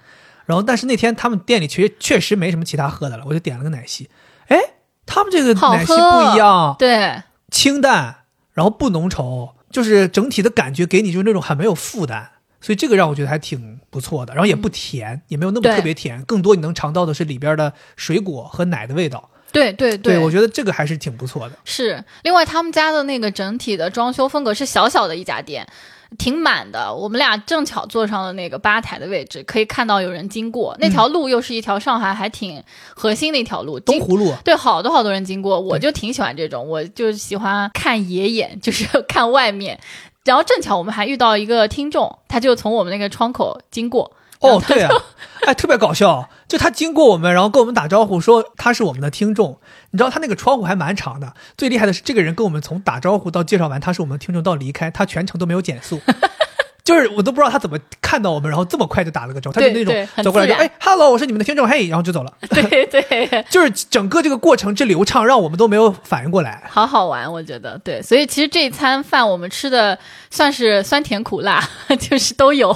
然后，但是那天他们店里确确实没什么其他喝的了，我就点了个奶昔。哎，他们这个奶昔不一样，对，清淡，然后不浓稠，就是整体的感觉给你就是那种很没有负担，所以这个让我觉得还挺不错的。然后也不甜，也没有那么特别甜，更多你能尝到的是里边的水果和奶的味道。对对对我觉得这个还是挺不错的。是。另外，他们家的那个整体的装修风格是小小的一家店，挺满的。我们俩正巧坐上了那个吧台的位置，可以看到有人经过。那条路又是一条上海还挺核心的一条路，经东湖路，对，好多好多人经过，我就挺喜欢这种，我就喜欢看野眼，就是看外面。然后正巧我们还遇到一个听众，他就从我们那个窗口经过。哦，对啊，哎，特别搞笑，就他经过我们，然后跟我们打招呼，说他是我们的听众。你知道他那个窗户还蛮长的，最厉害的是这个人跟我们从打招呼到介绍完他是我们的听众到离开，他全程都没有减速。就是我都不知道他怎么看到我们，然后这么快就打了个招呼，他就那种走过来就哎，hello，我是你们的听众，嘿，然后就走了。对 对，就是整个这个过程之流畅，让我们都没有反应过来。好好玩，我觉得对。所以其实这一餐饭我们吃的算是酸甜苦辣，就是都有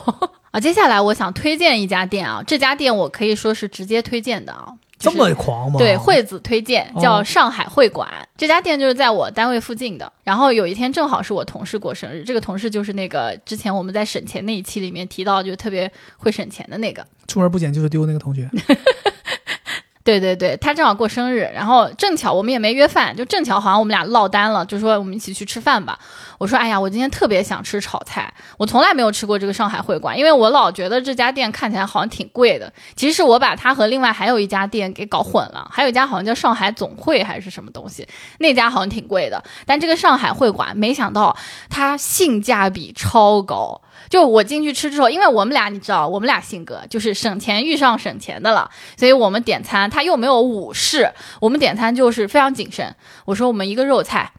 啊。接下来我想推荐一家店啊，这家店我可以说是直接推荐的啊。就这么狂吗？对，惠子推荐叫哦上海会馆、这家店就是在我单位附近的。然后有一天正好是我同事过生日，这个同事就是那个之前我们在省钱那一期里面提到，就特别会省钱的那个。出门不捡就是丢那个同学。对对对，他正好过生日，然后正巧我们也没约饭，就正巧好像我们俩落单了，就说我们一起去吃饭吧。我说，哎呀，我今天特别想吃炒菜，我从来没有吃过这个上海会馆，因为我老觉得这家店看起来好像挺贵的。其实我把它和另外还有一家店给搞混了，还有一家好像叫上海总会还是什么东西，那家好像挺贵的。但这个上海会馆，没想到它性价比超高。就我进去吃之后，因为我们俩你知道，我们俩性格就是省钱遇上省钱的了，所以我们点餐他又没有武士，我们点餐就是非常谨慎。我说我们一个肉菜，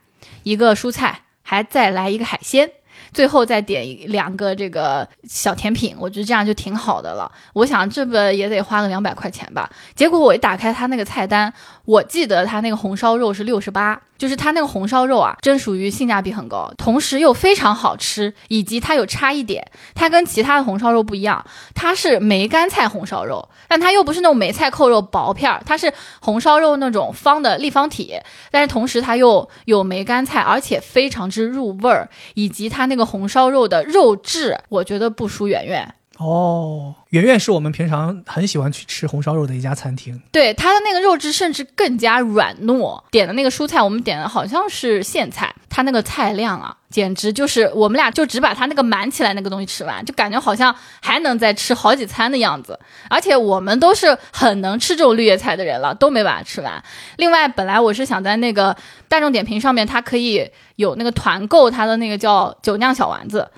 一个蔬菜，还再来一个海鲜。最后再点两个这个小甜品，我觉得这样就挺好的了。我想这个也得花个两百块钱吧。结果我一打开他那个菜单，我记得他那个红烧肉是六十八，就是它那个红烧肉啊，真属于性价比很高，同时又非常好吃，以及它有差异点，它跟其他的红烧肉不一样，它是梅干菜红烧肉，但它又不是那种梅菜扣肉薄片儿，它是红烧肉那种方的立方体，但是同时它又有梅干菜，而且非常之入味儿，以及它那个红烧肉的肉质，我觉得不输圆圆。哦，圆圆是我们平常很喜欢去吃红烧肉的一家餐厅。对它的那个肉质甚至更加软糯。点的那个蔬菜，我们点的好像是苋菜，它那个菜量啊，简直就是我们俩就只把它那个满起来那个东西吃完，就感觉好像还能再吃好几餐的样子。而且我们都是很能吃这种绿叶菜的人了，都没把它吃完。另外，本来我是想在那个大众点评上面，它可以有那个团购，它的那个叫酒酿小丸子。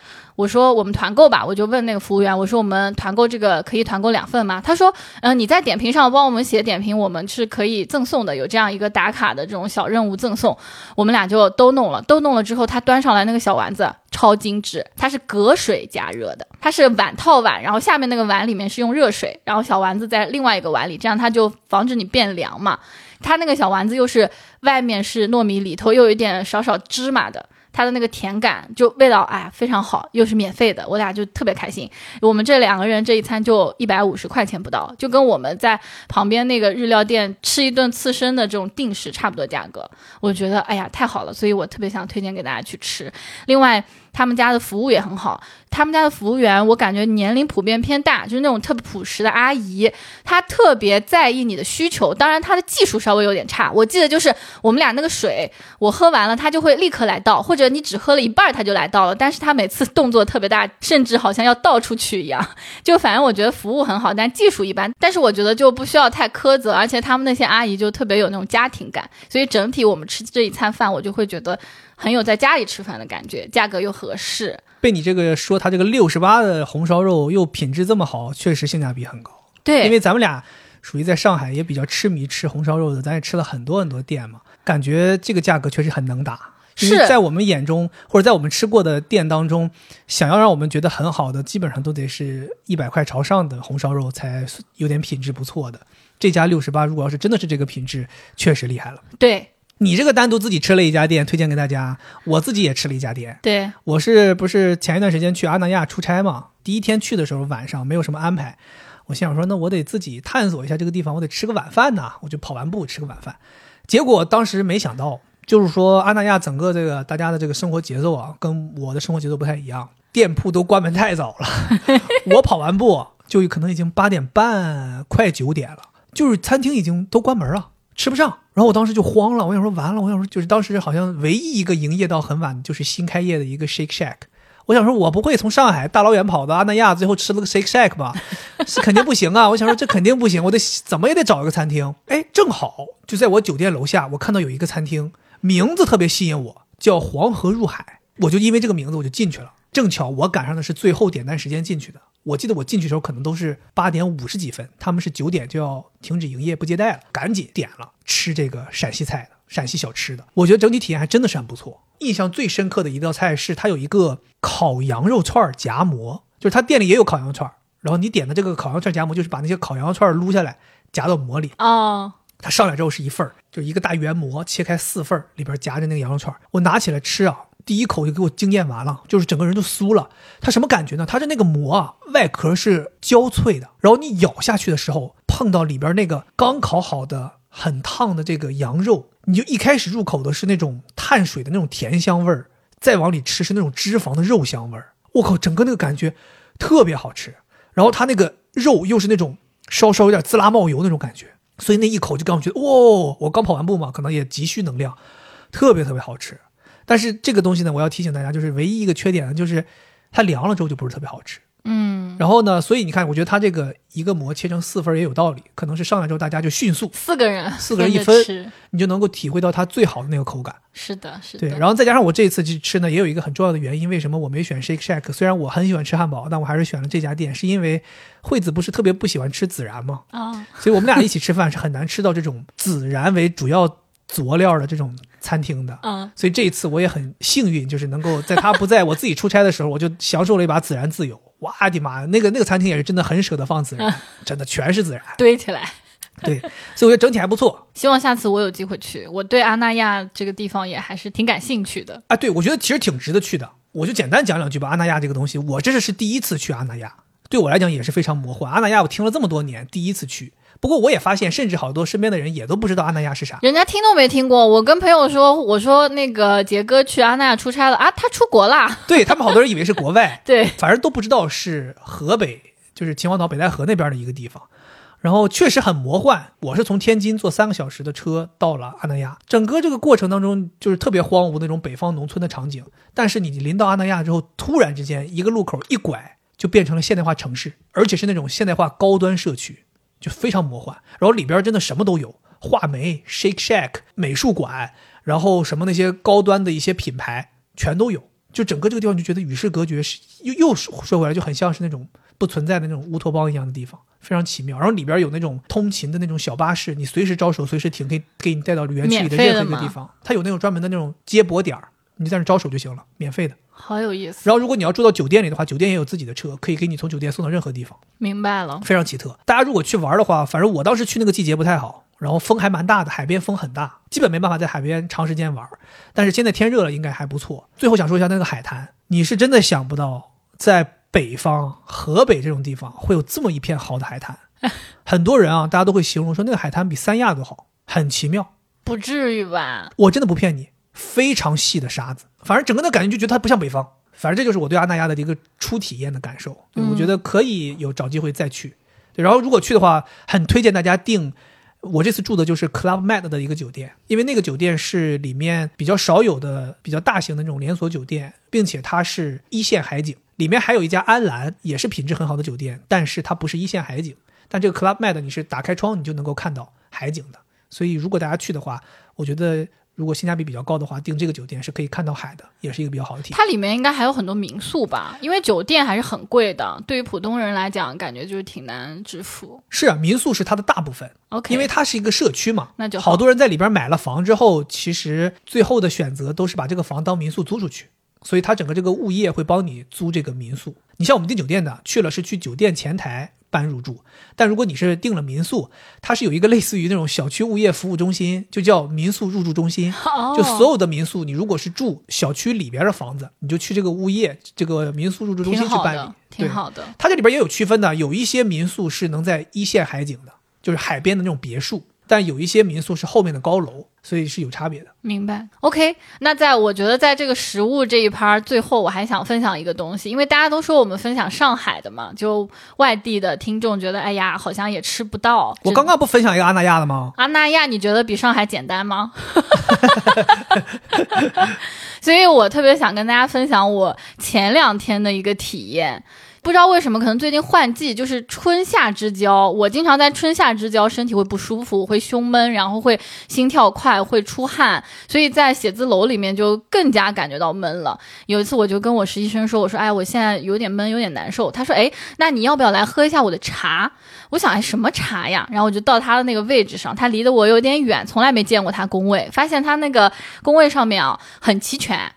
我说我们团购吧，我就问那个服务员，我说我们团购这个可以团购两份吗？他说，嗯、你在点评上帮我们写点评，我们是可以赠送的，有这样一个打卡的这种小任务赠送。我们俩就都弄了，都弄了之后，他端上来那个小丸子超精致，它是隔水加热的，它是碗套碗，然后下面那个碗里面是用热水，然后小丸子在另外一个碗里，这样它就防止你变凉嘛。它那个小丸子又是外面是糯米，里头又有一点少少芝麻的。它的那个甜感就味道哎非常好，又是免费的，我俩就特别开心。我们这两个人这一餐就一百五十块钱不到，就跟我们在旁边那个日料店吃一顿刺身的这种定食差不多价格。我觉得哎呀太好了，所以我特别想推荐给大家去吃。另外，他们家的服务也很好，他们家的服务员我感觉年龄普遍偏大，就是那种特别朴实的阿姨，她特别在意你的需求。当然，她的技术稍微有点差。我记得就是我们俩那个水，我喝完了，她就会立刻来倒，或者你只喝了一半，她就来倒了。但是她每次动作特别大，甚至好像要倒出去一样。就反正我觉得服务很好，但技术一般。但是我觉得就不需要太苛责，而且他们那些阿姨就特别有那种家庭感，所以整体我们吃这一餐饭，我就会觉得很有在家里吃饭的感觉，价格又合适。被你这个说，他这个六十八的红烧肉又品质这么好，确实性价比很高。对，因为咱们俩属于在上海也比较痴迷吃红烧肉的，咱也吃了很多很多店嘛，感觉这个价格确实很能打。是在我们眼中，或者在我们吃过的店当中，想要让我们觉得很好的，基本上都得是一百块朝上的红烧肉才有点品质不错的。这家六十八，如果要是真的是这个品质，确实厉害了。对你这个单独自己吃了一家店，推荐给大家。我自己也吃了一家店，对，我是不是前一段时间去阿那亚出差嘛？第一天去的时候晚上没有什么安排，我心想说那我得自己探索一下这个地方，我得吃个晚饭呐，我就跑完步吃个晚饭。结果当时没想到，就是说阿那亚整个这个大家的这个生活节奏啊，跟我的生活节奏不太一样，店铺都关门太早了。我跑完步就可能已经八点半快九点了，就是餐厅已经都关门了，吃不上。然后我当时就慌了，我想说完了，我想说就是当时好像唯一一个营业到很晚就是新开业的一个 Shake Shack。我想说，我不会从上海大老远跑到阿那亚，最后吃了个 Shake Shack 吧？是肯定不行啊！我想说，这肯定不行，我得怎么也得找一个餐厅。哎，正好就在我酒店楼下，我看到有一个餐厅，名字特别吸引我，叫黄河入海。我就因为这个名字，我就进去了。正巧我赶上的是最后点单时间进去的。我记得我进去的时候可能都是八点五十几分，他们是九点就要停止营业不接待了，赶紧点了吃这个陕西菜的陕西小吃的。我觉得整体体验还真的是很不错。印象最深刻的一道菜是它有一个烤羊肉串夹馍，就是他店里也有烤羊肉串，然后你点的这个烤羊肉串夹馍就是把那些烤羊肉串撸下来夹到馍里。哦，它上来之后是一份儿，就一个大圆馍切开四份儿，里边夹着那个羊肉串。我拿起来吃啊，第一口就给我惊艳完了，就是整个人都酥了。它什么感觉呢？它的那个馍啊，外壳是焦脆的，然后你咬下去的时候碰到里边那个刚烤好的很烫的这个羊肉。你就一开始入口的是那种碳水的那种甜香味儿，再往里吃是那种脂肪的肉香味儿。我靠，整个那个感觉特别好吃。然后它那个肉又是那种稍稍有点滋啦冒油那种感觉，所以那一口就让我觉得，哇！我刚跑完步嘛，可能也急需能量，特别特别好吃。但是这个东西呢，我要提醒大家，就是唯一一个缺点呢，就是它凉了之后就不是特别好吃。嗯，然后呢，所以你看，我觉得它这个一个馍切成四份也有道理，可能是上来之后大家就迅速四个人四个人一分，你就能够体会到它最好的那个口感。是的，是的。对，然后再加上我这一次去吃呢，也有一个很重要的原因，为什么我没选 Shake Shack？虽然我很喜欢吃汉堡，但我还是选了这家店，是因为惠子不是特别不喜欢吃孜然吗？啊，所以我们俩一起吃饭是很难吃到这种孜然为主要佐料的这种餐厅的。嗯，所以这一次我也很幸运，就是能够在他不在我自己出差的时候，我就享受了一把孜然自由。哇的妈！那个那个餐厅也是真的很舍得放孜然，真的全是孜然堆起来。对，所以我觉得整体还不错。希望下次我有机会去。我对阿那亚这个地方也还是挺感兴趣的啊。对，我觉得其实挺值得去的。我就简单讲两句吧。阿那亚这个东西，我这是是第一次去阿那亚，对我来讲也是非常魔幻。阿那亚我听了这么多年，第一次去。不过我也发现，甚至好多身边的人也都不知道阿那亚是啥，人家听都没听过。我跟朋友说，我说那个杰哥去阿那亚出差了啊，他出国啦。对他们好多人以为是国外，对，反正都不知道是河北，就是秦皇岛北戴河那边的一个地方。然后确实很魔幻。我是从天津坐三个小时的车到了阿那亚，整个这个过程当中就是特别荒芜那种北方农村的场景。但是你临到阿那亚之后，突然之间一个路口一拐，就变成了现代化城市，而且是那种现代化高端社区。就非常魔幻，然后里边真的什么都有，画眉、Shake Shack、美术馆，然后什么那些高端的一些品牌全都有，就整个这个地方就觉得与世隔绝，是又又说回来就很像是那种不存在的那种乌托邦一样的地方，非常奇妙。然后里边有那种通勤的那种小巴士，你随时招手，随时停，可以给你带到园区里的任何一个地方。它有那种专门的那种接驳点儿，你在那招手就行了，免费的。好有意思。然后，如果你要住到酒店里的话，酒店也有自己的车，可以给你从酒店送到任何地方。明白了，非常奇特。大家如果去玩的话，反正我当时去那个季节不太好，然后风还蛮大的，海边风很大，基本没办法在海边长时间玩。但是现在天热了，应该还不错。最后想说一下那个海滩，你是真的想不到，在北方河北这种地方会有这么一片好的海滩。很多人啊，大家都会形容说那个海滩比三亚都好，很奇妙。不至于吧？我真的不骗你。非常细的沙子，反正整个的感觉就觉得它不像北方。反正这就是我对阿那亚的一个初体验的感受。我觉得可以有找机会再去。对，然后如果去的话，很推荐大家订。我这次住的就是 Club Med 的一个酒店，因为那个酒店是里面比较少有的、比较大型的那种连锁酒店，并且它是一线海景。里面还有一家安澜，也是品质很好的酒店，但是它不是一线海景。但这个 Club Med 你是打开窗你就能够看到海景的。所以如果大家去的话，我觉得。如果性价比比较高的话，订这个酒店是可以看到海的，也是一个比较好的体验。它里面应该还有很多民宿吧？因为酒店还是很贵的，对于普通人来讲，感觉就是挺难支付。是啊，民宿是它的大部分。OK，因为它是一个社区嘛，那就好多人在里边买了房之后，其实最后的选择都是把这个房当民宿租出去，所以它整个这个物业会帮你租这个民宿。你像我们订酒店的，去了是去酒店前台办入住。但如果你是订了民宿，它是有一个类似于那种小区物业服务中心，就叫民宿入住中心。哦就所有的民宿，你如果是住小区里边的房子，你就去这个物业这个民宿入住中心去办理。，对，挺好的。它这里边也有区分的，有一些民宿是能在一线海景的，就是海边的那种别墅，但有一些民宿是后面的高楼，所以是有差别的。明白，OK。那在我觉得在这个食物这一趴儿，最后我还想分享一个东西，因为大家都说我们分享上海的嘛，就外地的听众觉得，哎呀，好像也吃不到。我刚刚不分享一个阿那亚的吗？阿那亚，你觉得比上海简单吗？所以我特别想跟大家分享我前两天的一个体验。不知道为什么，可能最近换季，就是春夏之交，我经常在春夏之交身体会不舒服，会胸闷，然后会心跳快，会出汗，所以在写字楼里面就更加感觉到闷了。有一次我就跟我实习生说，我说，哎，我现在有点闷，有点难受。他说，哎，那你要不要来喝一下我的茶？我想，哎，什么茶呀？然后我就到他的那个位置上，他离得我有点远，从来没见过他工位，发现他那个工位上面啊很齐全。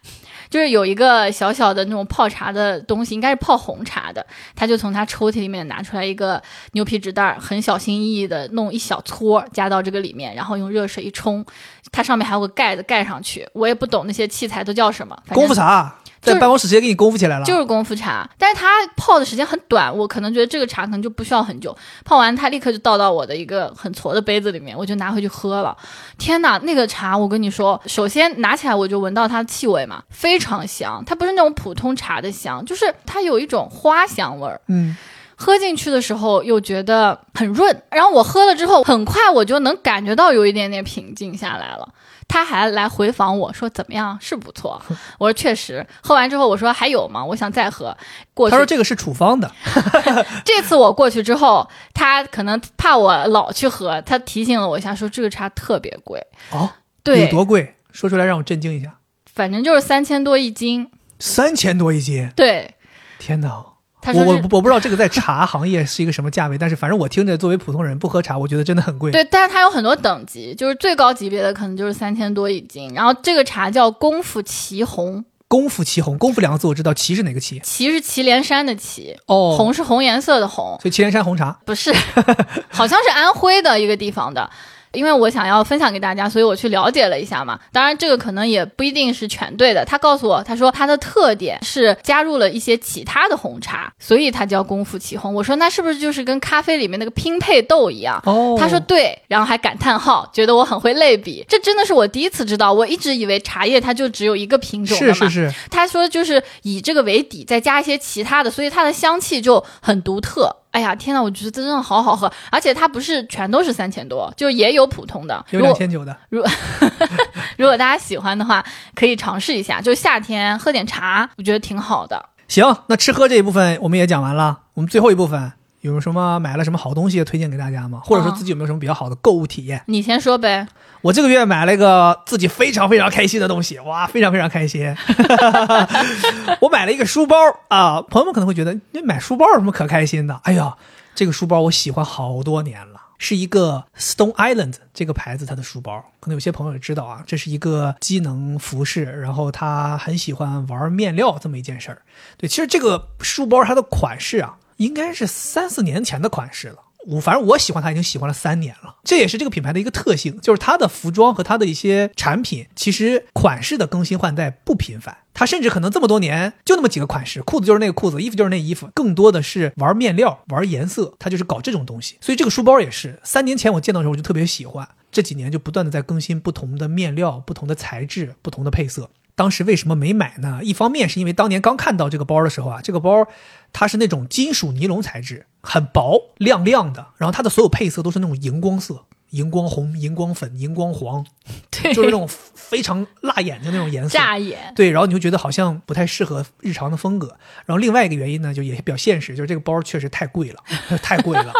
就是有一个小小的那种泡茶的东西，应该是泡红茶的，他就从他抽屉里面拿出来一个牛皮纸袋，很小心翼翼的弄一小撮加到这个里面，然后用热水一冲，它上面还有个盖子盖上去。我也不懂那些器材都叫什么，功夫茶在办公室直接给你功夫起来了。就是功夫茶，但是它泡的时间很短，我可能觉得这个茶可能就不需要很久，泡完它立刻就倒到我的一个很矬的杯子里面，我就拿回去喝了。天哪，那个茶我跟你说，首先拿起来我就闻到它的气味嘛，非常香，它不是那种普通茶的香，就是它有一种花香味儿。嗯，喝进去的时候又觉得很润，然后我喝了之后，很快我就能感觉到有一点点平静下来了。他还来回访我说怎么样，是不错。我说确实。喝完之后我说还有吗？我想再喝。过去他说这个是处方的，这次我过去之后，他可能怕我老去喝，他提醒了我一下，说这个茶特别贵。哦，有对，多贵？说出来让我震惊一下，反正就是三千多一斤。三千多一斤！对，天哪！他说我我我不知道这个在茶行业是一个什么价位，但是反正我听着，作为普通人不喝茶，我觉得真的很贵。对，但是它有很多等级，就是最高级别的可能就是三千多一斤。然后这个茶叫功夫祁红，功夫祁红，功夫两个字我知道，祁是哪个祁？祁是祁连山的祁，哦，红是红颜色的红，所以祁连山红茶。不是，好像是安徽的一个地方的。因为我想要分享给大家，所以我去了解了一下嘛。当然，这个可能也不一定是全对的。他告诉我，他说它的特点是加入了一些其他的红茶，所以它叫功夫起红。我说那是不是就是跟咖啡里面那个拼配豆一样？哦，他说对，然后还感叹号，觉得我很会类比。这真的是我第一次知道，我一直以为茶叶它就只有一个品种的嘛。是是是，他说就是以这个为底，再加一些其他的，所以它的香气就很独特。哎呀，天呐，我觉得真的好好喝，而且它不是全都是三千多，就也有普通的。有两千九的。如 如果大家喜欢的话，可以尝试一下。就夏天喝点茶，我觉得挺好的。行，那吃喝这一部分我们也讲完了，我们最后一部分有什么买了什么好东西推荐给大家吗？或者说哦自己有没有什么比较好的购物体验？你先说呗。我这个月买了一个自己非常非常开心的东西，哇，非常非常开心！我买了一个书包啊，朋友们可能会觉得你买书包有什么可开心的？哎呀，这个书包我喜欢好多年了，是一个 Stone Island 这个牌子它的书包，可能有些朋友也知道啊，这是一个机能服饰，然后他很喜欢玩面料这么一件事儿。对，其实这个书包它的款式啊，应该是三四年前的款式了。我反正我喜欢它已经喜欢了三年了，这也是这个品牌的一个特性，就是它的服装和它的一些产品，其实款式的更新换代不频繁。它甚至可能这么多年就那么几个款式，裤子就是那个裤子，衣服就是那衣服，更多的是玩面料、玩颜色，它就是搞这种东西。所以这个书包也是，三年前我见到的时候我就特别喜欢，这几年就不断的在更新不同的面料、不同的材质、不同的配色。当时为什么没买呢？一方面是因为当年刚看到这个包的时候啊，这个包它是那种金属尼龙材质，很薄亮亮的，然后它的所有配色都是那种荧光色，荧光红、荧光粉、荧光黄，对，就是那种非常辣眼睛那种颜色。对，然后你就觉得好像不太适合日常的风格。然后另外一个原因呢，就也比较现实，就是这个包确实太贵了，太贵了。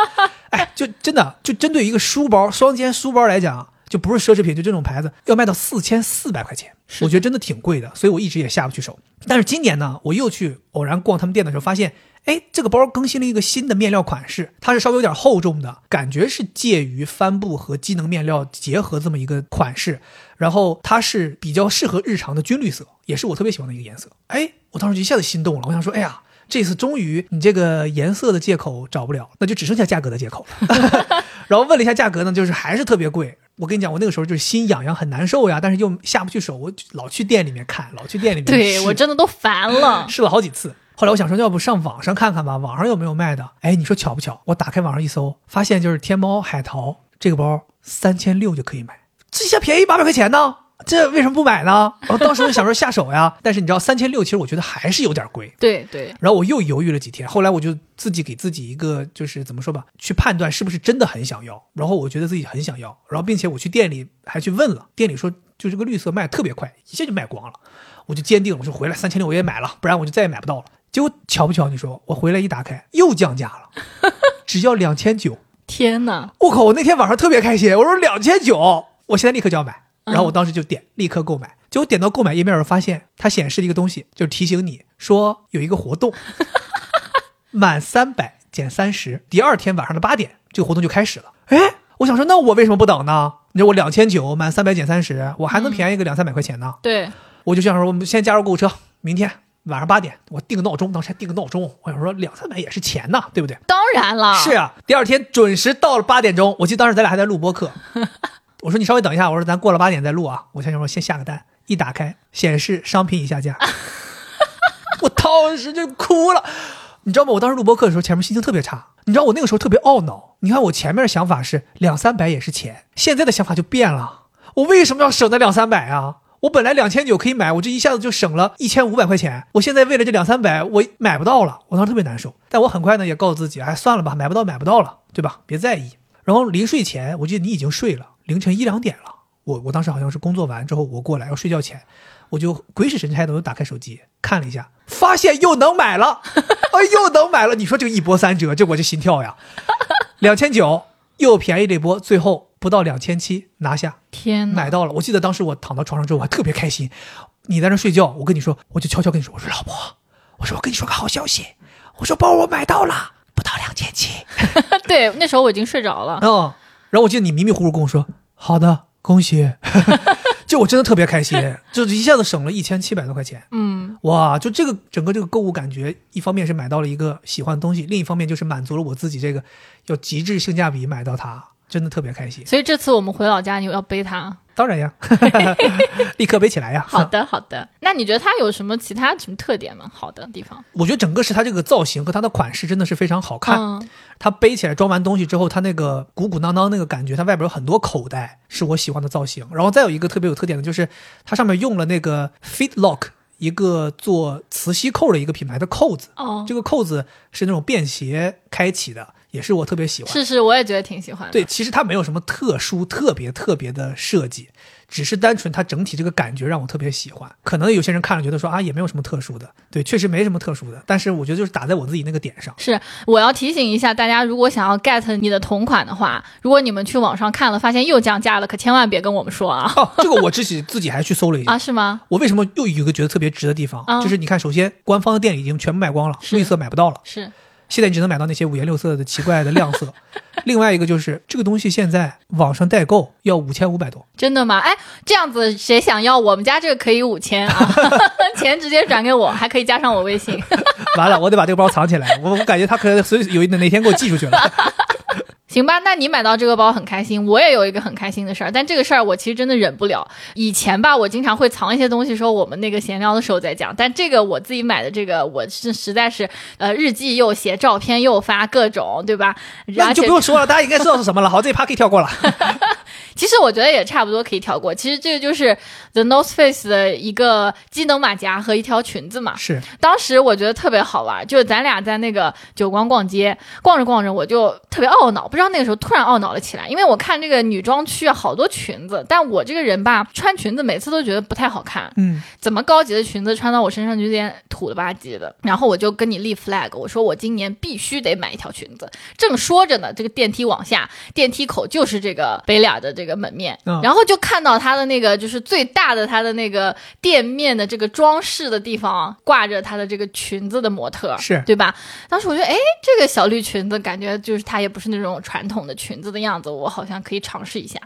哎，就真的就针对一个书包，双肩书包来讲，就不是奢侈品，就这种牌子要卖到四千四百块钱，我觉得真的挺贵的，所以我一直也下不去手。但是今年呢，我又去偶然逛他们店的时候，发现，哎，这个包更新了一个新的面料款式，它是稍微有点厚重的，感觉是介于帆布和机能面料结合这么一个款式，然后它是比较适合日常的军绿色，也是我特别喜欢的一个颜色。哎，我当时就一下子心动了，我想说，哎呀。这次终于你这个颜色的借口找不了，那就只剩下价格的借口了。然后问了一下价格呢，就是还是特别贵。我跟你讲，我那个时候就是心痒痒，很难受呀，但是又下不去手，我老去店里面看，老去店里面对我真的都烦了。试了好几次。后来我想说，要不上网上看看吧，网上有没有卖的？哎，你说巧不巧？我打开网上一搜，发现就是天猫海淘这个包三千六就可以买，这下便宜八百块钱呢，这为什么不买呢？然后当时我就想说下手呀，但是你知道三千六，其实我觉得还是有点贵。对对，然后我又犹豫了几天，后来我就自己给自己一个就是怎么说吧，去判断是不是真的很想要。然后我觉得自己很想要，然后并且我去店里还去问了，店里说就这个绿色卖特别快，一下就卖光了。我就坚定，我说回来三千六我也买了，不然我就再也买不到了。结果巧不巧，你说我回来一打开又降价了，只要两千九。天哪！我靠！我那天晚上特别开心，我说两千九，我现在立刻就要买。然后我当时就点立刻购买，结果点到购买页面的时候，发现它显示了一个东西，就是提醒你说有一个活动，满三百减三十，第二天晚上的八点这个活动就开始了。哎，我想说，那我为什么不等呢？你说我两千九满三百减三十，我还能便宜个两三百块钱呢。对，我就想说，我们先加入购物车，明天晚上八点我定个闹钟，当时还定个闹钟，我想说两三百也是钱呐，对不对？当然了，是啊，第二天准时到了八点钟，我记得当时咱俩还在录播课，我说你稍微等一下，我说咱过了八点再录啊，我想想说先下个单，一打开显示商品已下架，我当时就哭了，你知道吗？我当时录播课的时候，前面心情特别差，你知道我那个时候特别懊恼，你看我前面的想法是两三百也是钱，现在的想法就变了，我为什么要省那两三百啊？我本来两千九可以买，我这一下子就省了一千五百块钱。我现在为了这两三百，我买不到了，我当时特别难受。但我很快呢也告诉自己，哎，算了吧，买不到买不到了，对吧？别在意。然后临睡前，我记得你已经睡了，凌晨一两点了。我我当时好像是工作完之后，我过来要睡觉前，我就鬼使神差的打开手机看了一下，发现又能买了，哎，又能买了。你说这个一波三折，这我这心跳呀，两千九又便宜了一波，最后不到两千七拿下。天哪！买到了。我记得当时我躺到床上之后，我还特别开心。你在那睡觉，我跟你说，我就悄悄跟你说，我说老婆，我说我跟你说个好消息，我说包我买到了，不到两千七。对，那时候我已经睡着了。嗯，然后我记得你迷迷糊糊跟我说，好的，恭喜。就我真的特别开心，就一下子省了一千七百多块钱。嗯，哇，就这个整个这个购物感觉，一方面是买到了一个喜欢的东西，另一方面就是满足了我自己这个要极致性价比买到它，真的特别开心。所以这次我们回老家，你要背它。当然呀，立刻背起来呀。好的，好的。那你觉得它有什么其他什么特点吗？好的地方？我觉得整个是它这个造型和它的款式真的是非常好看。嗯它背起来装完东西之后，它那个鼓鼓囊囊那个感觉，它外边有很多口袋，是我喜欢的造型。然后再有一个特别有特点的就是，它上面用了那个 Fit Lock 一个做磁吸扣的一个品牌的扣子，哦，这个扣子是那种便携开启的，也是我特别喜欢。是是，我也觉得挺喜欢的。对，其实它没有什么特殊、特别、特别的设计，只是单纯它整体这个感觉让我特别喜欢。可能有些人看了觉得说啊，也没有什么特殊的，对，确实没什么特殊的。但是我觉得就是打在我自己那个点上。是，我要提醒一下大家，如果想要 get 你的同款的话，如果你们去网上看了，发现又降价了，可千万别跟我们说啊！哦，这个我 自己自己还去搜了一下啊，是吗？我为什么又有一个觉得特别值的地方，啊就是你看，首先官方的店里已经全部卖光了，绿色买不到了，是，现在你只能买到那些五颜六色的奇怪的亮色。另外一个就是这个东西现在网上代购要五千五百多，真的吗？哎，这样子谁想要？我们家这个可以五千啊，钱直接转给我，还可以加上我微信。完了，我得把这个包藏起来，我我感觉他可能随有哪天给我寄出去了。行吧，那你买到这个包很开心，我也有一个很开心的事儿，但这个事儿我其实真的忍不了。以前吧，我经常会藏一些东西，说我们那个闲聊的时候再讲，但这个我自己买的这个，我是实在是呃日记又写，照片又发，各种对吧？那你就不用说了，大家应该知道是什么了。好，这一趴可以跳过了。其实我觉得也差不多可以跳过。其实这个就是 The North Face 的一个机能马甲和一条裙子嘛。是，当时我觉得特别好玩，就是咱俩在那个九光逛街，逛着逛着我就特别懊恼，不知道那个时候突然懊恼了起来，因为我看这个女装区啊好多裙子，但我这个人吧穿裙子每次都觉得不太好看，嗯，怎么高级的裙子穿到我身上就有点土了吧唧的。然后我就跟你立 flag，我说我今年必须得买一条裙子。正说着呢，这个电梯往下，电梯口就是这个北脸的这个门面，嗯然后就看到它的那个就是最大的它的那个店面的这个装饰的地方挂着它的这个裙子的模特，是对吧？当时我觉得，哎，这个小绿裙子感觉就是它也不是那种传统的裙子的样子，我好像可以尝试一下。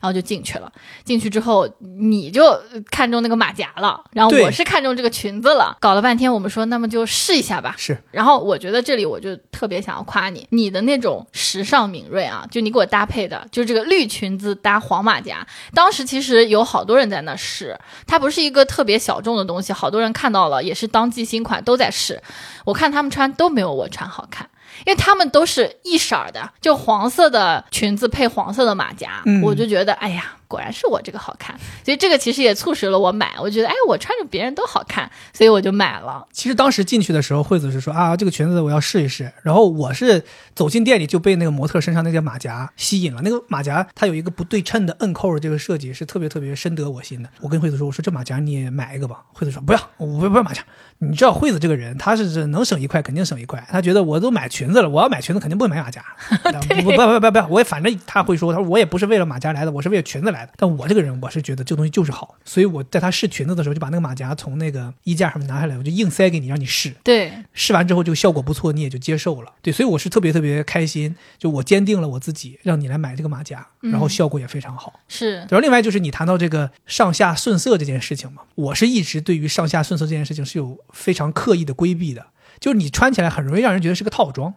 然后就进去了。进去之后，你就看中那个马甲了，然后我是看中这个裙子了。搞了半天，我们说那么就试一下吧。是然后我觉得这里我就特别想要夸你，你的那种时尚敏锐啊，就你给我搭配的，就这个绿裙子搭黄马甲。当时其实有好多人在那试，它不是一个特别小众的东西，好多人看到了，也是当季新款都在试。我看他们穿都没有我穿好看。因为他们都是一色儿的，就黄色的裙子配黄色的马甲，嗯我就觉得，哎呀，果然是我这个好看，所以这个其实也促使了我买。我觉得，哎，我穿着别人都好看，所以我就买了。其实当时进去的时候，惠子是说啊，这个裙子我要试一试。然后我是走进店里就被那个模特身上那件马甲吸引了。那个马甲它有一个不对称的摁扣的这个设计是特别特别深得我心的。我跟惠子说，我说这马甲你也买一个吧。惠子说不要，我不不要马甲。你知道惠子这个人，他是能省一块肯定省一块。他觉得我都买裙子了，我要买裙子肯定不会买马甲。不不不不不不，我也反正他会说，他说我也不是为了马甲来的，我是为了裙子来的。但我这个人，我是觉得这个东西就是好，所以我在他试裙子的时候，就把那个马甲从那个衣架上面拿下来，我就硬塞给你让你试。对，试完之后，这个效果不错，你也就接受了。对，所以我是特别特别开心，就我坚定了我自己，让你来买这个马甲，然后效果也非常好。是然后另外就是你谈到这个上下顺色这件事情嘛，我是一直对于上下顺色这件事情是有非常刻意的规避的，就是你穿起来很容易让人觉得是个套装，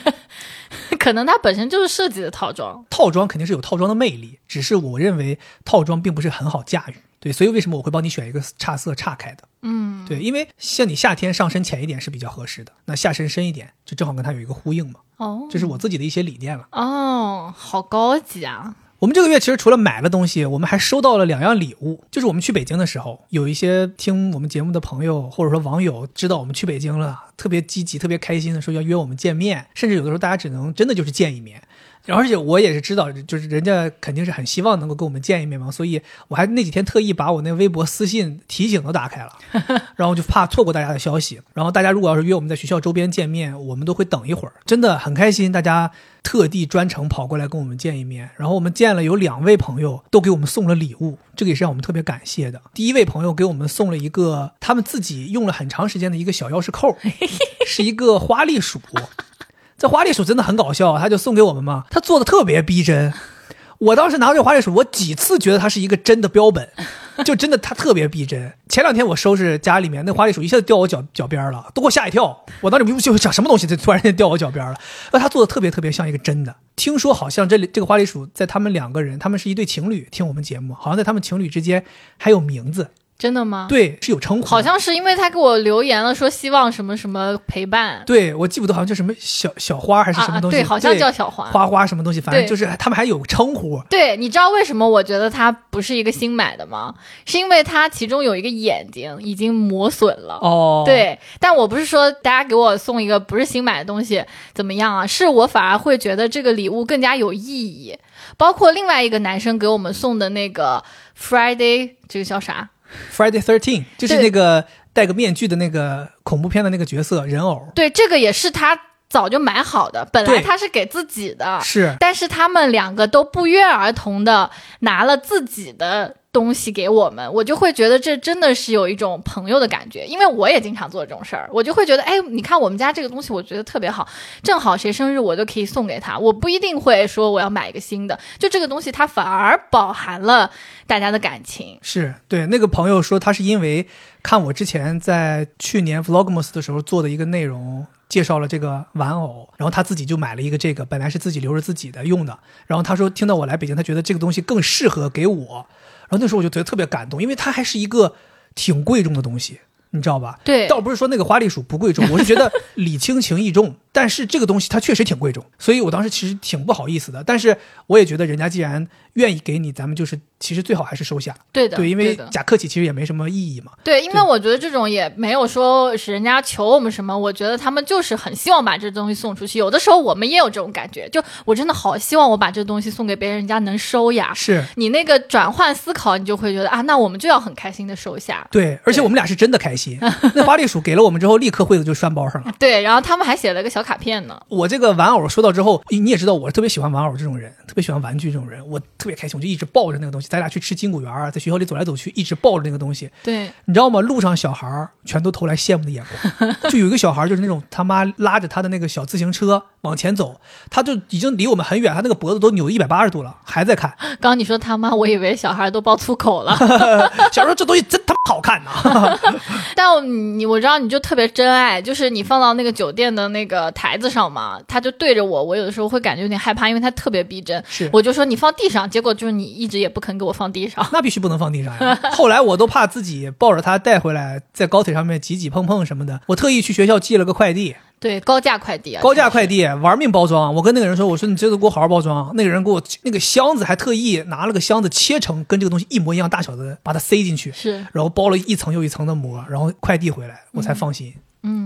可能它本身就是设计的套装。套装肯定是有套装的魅力，只是我认为套装并不是很好驾驭。对，所以为什么我会帮你选一个差色差开的？嗯，对，因为像你夏天上身浅一点是比较合适的，那下身深一点就正好跟它有一个呼应嘛。哦，这是我自己的一些理念了。哦，好高级啊！我们这个月其实除了买了东西，我们还收到了两样礼物。就是我们去北京的时候，有一些听我们节目的朋友或者说网友知道我们去北京了，特别积极、特别开心的说要约我们见面，甚至有的时候大家只能真的就是见一面。而且我也是知道，就是人家肯定是很希望能够跟我们见一面嘛，所以我还那几天特意把我那微博私信提醒都打开了，然后就怕错过大家的消息。然后大家如果要是约我们在学校周边见面，我们都会等一会儿，真的很开心，大家特地专程跑过来跟我们见一面。然后我们见了有两位朋友都给我们送了礼物，这个也是让我们特别感谢的。第一位朋友给我们送了一个他们自己用了很长时间的一个小钥匙扣，是一个花栗鼠。这花栗鼠真的很搞笑，他就送给我们嘛，他做的特别逼真。我当时拿到这花栗鼠，我几次觉得它是一个真的标本，就真的它特别逼真。前两天我收拾家里面那花栗鼠，一下子掉我脚脚边了，都给我吓一跳。我当时就想什么东西，这突然间掉我脚边了。那它做的特别特别像一个真的。听说好像这里这个花栗鼠在他们两个人，他们是一对情侣，听我们节目，好像在他们情侣之间还有名字，真的吗？，对，是有称呼。好像是因为他给我留言了，说希望什么什么陪伴，对我记不得，好像叫什么小小花还是什么东西，啊对，好像叫小花。花花什么东西，反正就是他们还有称呼。对，你知道为什么我觉得它不是一个新买的吗？是因为它其中有一个眼睛已经磨损了。哦，，对，但我不是说大家给我送一个不是新买的东西怎么样啊，是我反而会觉得这个礼物更加有意义。包括另外一个男生给我们送的那个 Friday，这个叫啥？Friday Thirteen 就是那个戴个面具的那个恐怖片的那个角色人偶，对，这个也是他早就买好的，本来他是给自己的，是。但是他们两个都不约而同的拿了自己的东西给我们，我就会觉得这真的是有一种朋友的感觉，因为我也经常做这种事儿，我就会觉得，哎，你看我们家这个东西，我觉得特别好，正好谁生日我就可以送给他，我不一定会说我要买一个新的，就这个东西它反而饱含了大家的感情。是，对那个朋友说他是因为看我之前在去年 Vlogmas 的时候做的一个内容。介绍了这个玩偶，然后他自己就买了一个这个，本来是自己留着自己的用的。然后他说听到我来北京，他觉得这个东西更适合给我。然后那时候我就觉得特别感动，因为它还是一个挺贵重的东西，你知道吧？对，倒不是说那个花栗鼠不贵重，我是觉得 礼轻情意重。但是这个东西它确实挺贵重，所以我当时其实挺不好意思的。但是我也觉得人家既然愿意给你，咱们就是其实最好还是收下。对的，对，因为假客气其实也没什么意义嘛。对，因为我觉得这种也没有说是人家求我们什么，我觉得他们就是很希望把这东西送出去。有的时候我们也有这种感觉，就我真的好希望我把这东西送给别人，人家能收呀。是你那个转换思考，你就会觉得啊，那我们就要很开心的收下。对，而且我们俩是真的开心。那花栗鼠给了我们之后，立刻惠子就拴包上了。对，然后他们还写了个小小卡片呢。我这个玩偶收到之后，你你也知道，我特别喜欢玩偶这种人，特别喜欢玩具这种人，我特别开心，我就一直抱着那个东西。咱俩去吃金谷园啊，在学校里走来走去，一直抱着那个东西。对，你知道吗？路上小孩儿全都投来羡慕的眼光，就有一个小孩就是那种他妈拉着他的那个小自行车往前走，他就已经离我们很远，他那个脖子都扭一百八十度了，还在看。刚刚你说他妈，我以为小孩都爆粗口了。小时候这东西真他妈好看呐！但你我知道你就特别真爱，就是你放到那个酒店的那个台子上嘛，他就对着我，我有的时候会感觉有点害怕，因为他特别逼真。是我就说你放地上，结果就是你一直也不肯给我放地上。那必须不能放地上呀！后来我都怕自己抱着它带回来，在高铁上面挤挤碰碰什么的。我特意去学校寄了个快递，对，高价快递啊，高价快递，玩命包装。我跟那个人说：“我说你这个给我好好包装。”那个人给我那个箱子还特意拿了个箱子切成跟这个东西一模一样大小的，把它塞进去，是然后包了一层又一层的膜，然后快递回来，我才放心。嗯，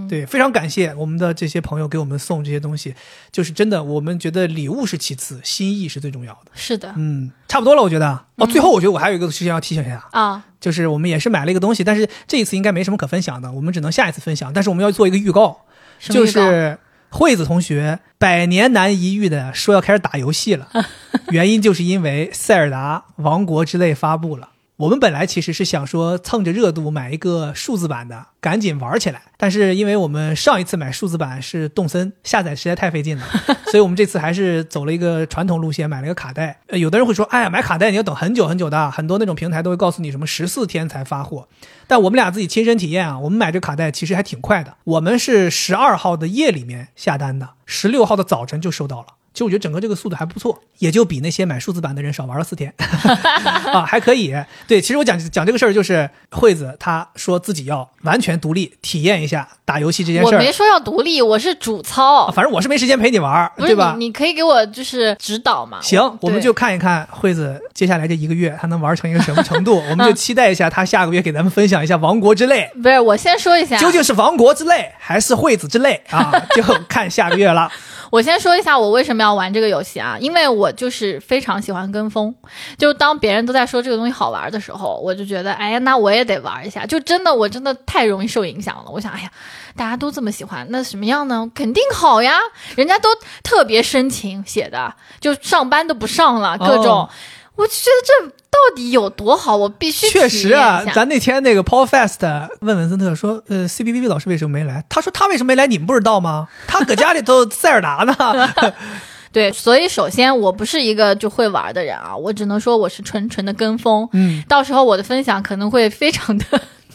对，非常感谢我们的这些朋友给我们送这些东西，就是真的，我们觉得礼物是其次，心意是最重要的。是的嗯，差不多了，我觉得。哦，最后我觉得我还有一个事情要提醒一下，啊，就是我们也是买了一个东西，但是这一次应该没什么可分享的，我们只能下一次分享。但是我们要做一个预告，就是惠子同学百年难一遇的说要开始打游戏了，原因就是因为《塞尔达王国之泪》发布了。我们本来其实是想说蹭着热度买一个数字版的，赶紧玩起来。但是因为我们上一次买数字版是动森，下载实在太费劲了，所以我们这次还是走了一个传统路线，买了一个卡带。呃，有的人会说，哎呀，买卡带你要等很久很久的，很多那种平台都会告诉你什么十四天才发货。但我们俩自己亲身体验啊，我们买这卡带其实还挺快的。我们是十二号的夜里面下单的，十六号的早晨就收到了。其实我觉得整个这个速度还不错，也就比那些买数字版的人少玩了四天，啊，还可以。对，其实我讲讲这个事儿，就是惠子她说自己要完全独立体验一下打游戏这件事儿。我没说要独立，我是主操啊，反正我是没时间陪你玩儿，对吧？你，你可以给我就是指导嘛。行，我们就看一看惠子接下来这一个月她能玩成一个什么程度，我们就期待一下她下个月给咱们分享一下《王国之泪》。不是，我先说一下，究竟是王国之泪还是惠子之泪啊？就看下个月了。我先说一下我为什么要玩这个游戏啊，因为我就是非常喜欢跟风，就当别人都在说这个东西好玩的时候，我就觉得，哎呀，那我也得玩一下。就真的，我真的太容易受影响了。我想，哎呀，大家都这么喜欢，那什么样呢？肯定好呀，人家都特别深情写的，就上班都不上了，各种，我就觉得这到底有多好，我必须确实啊咱那天那个 Paul Fest 问文森特说，呃，CBBB 老师为什么没来？他说他为什么没来，你们不知道吗？他搁家里头塞尔达呢。对，所以首先我不是一个就会玩的人啊，我只能说我是纯纯的跟风。嗯，到时候我的分享可能会非常的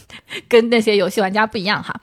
跟那些游戏玩家不一样哈。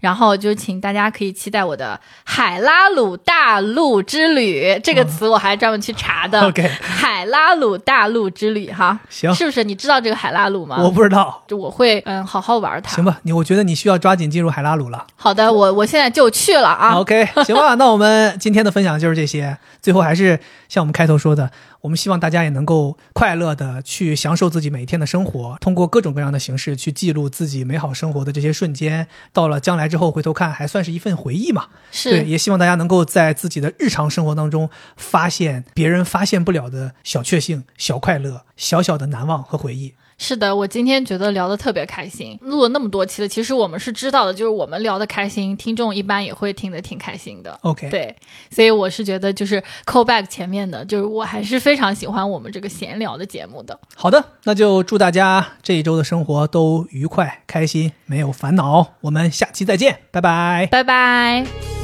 然后就请大家可以期待我的海拉鲁大陆之旅这个词，我还专门去查的。OK 海拉鲁大陆之旅哈，行是不是？你知道这个海拉鲁吗？我不知道。就我会嗯好好玩它。行吧，你我觉得你需要抓紧进入海拉鲁了。好的，我我现在就去了啊。OK，行吧，那我们今天的分享就是这些。最后还是像我们开头说的，我们希望大家也能够快乐的去享受自己每一天的生活，通过各种各样的形式去记录自己美好生活的这些瞬间。到了将来之后回头看，还算是一份回忆嘛。对，也希望大家能够在自己的日常生活当中发现别人发现不了的小确幸、小快乐、小小的难忘和回忆。是的，我今天觉得聊得特别开心，录了那么多期了，其实我们是知道的，就是我们聊得开心，听众一般也会听得挺开心的。OK，对，所以我是觉得就是 call back 前面的，就是我还是非常喜欢我们这个闲聊的节目的。好的，那就祝大家这一周的生活都愉快、开心，没有烦恼。我们下期再见，拜拜。拜拜。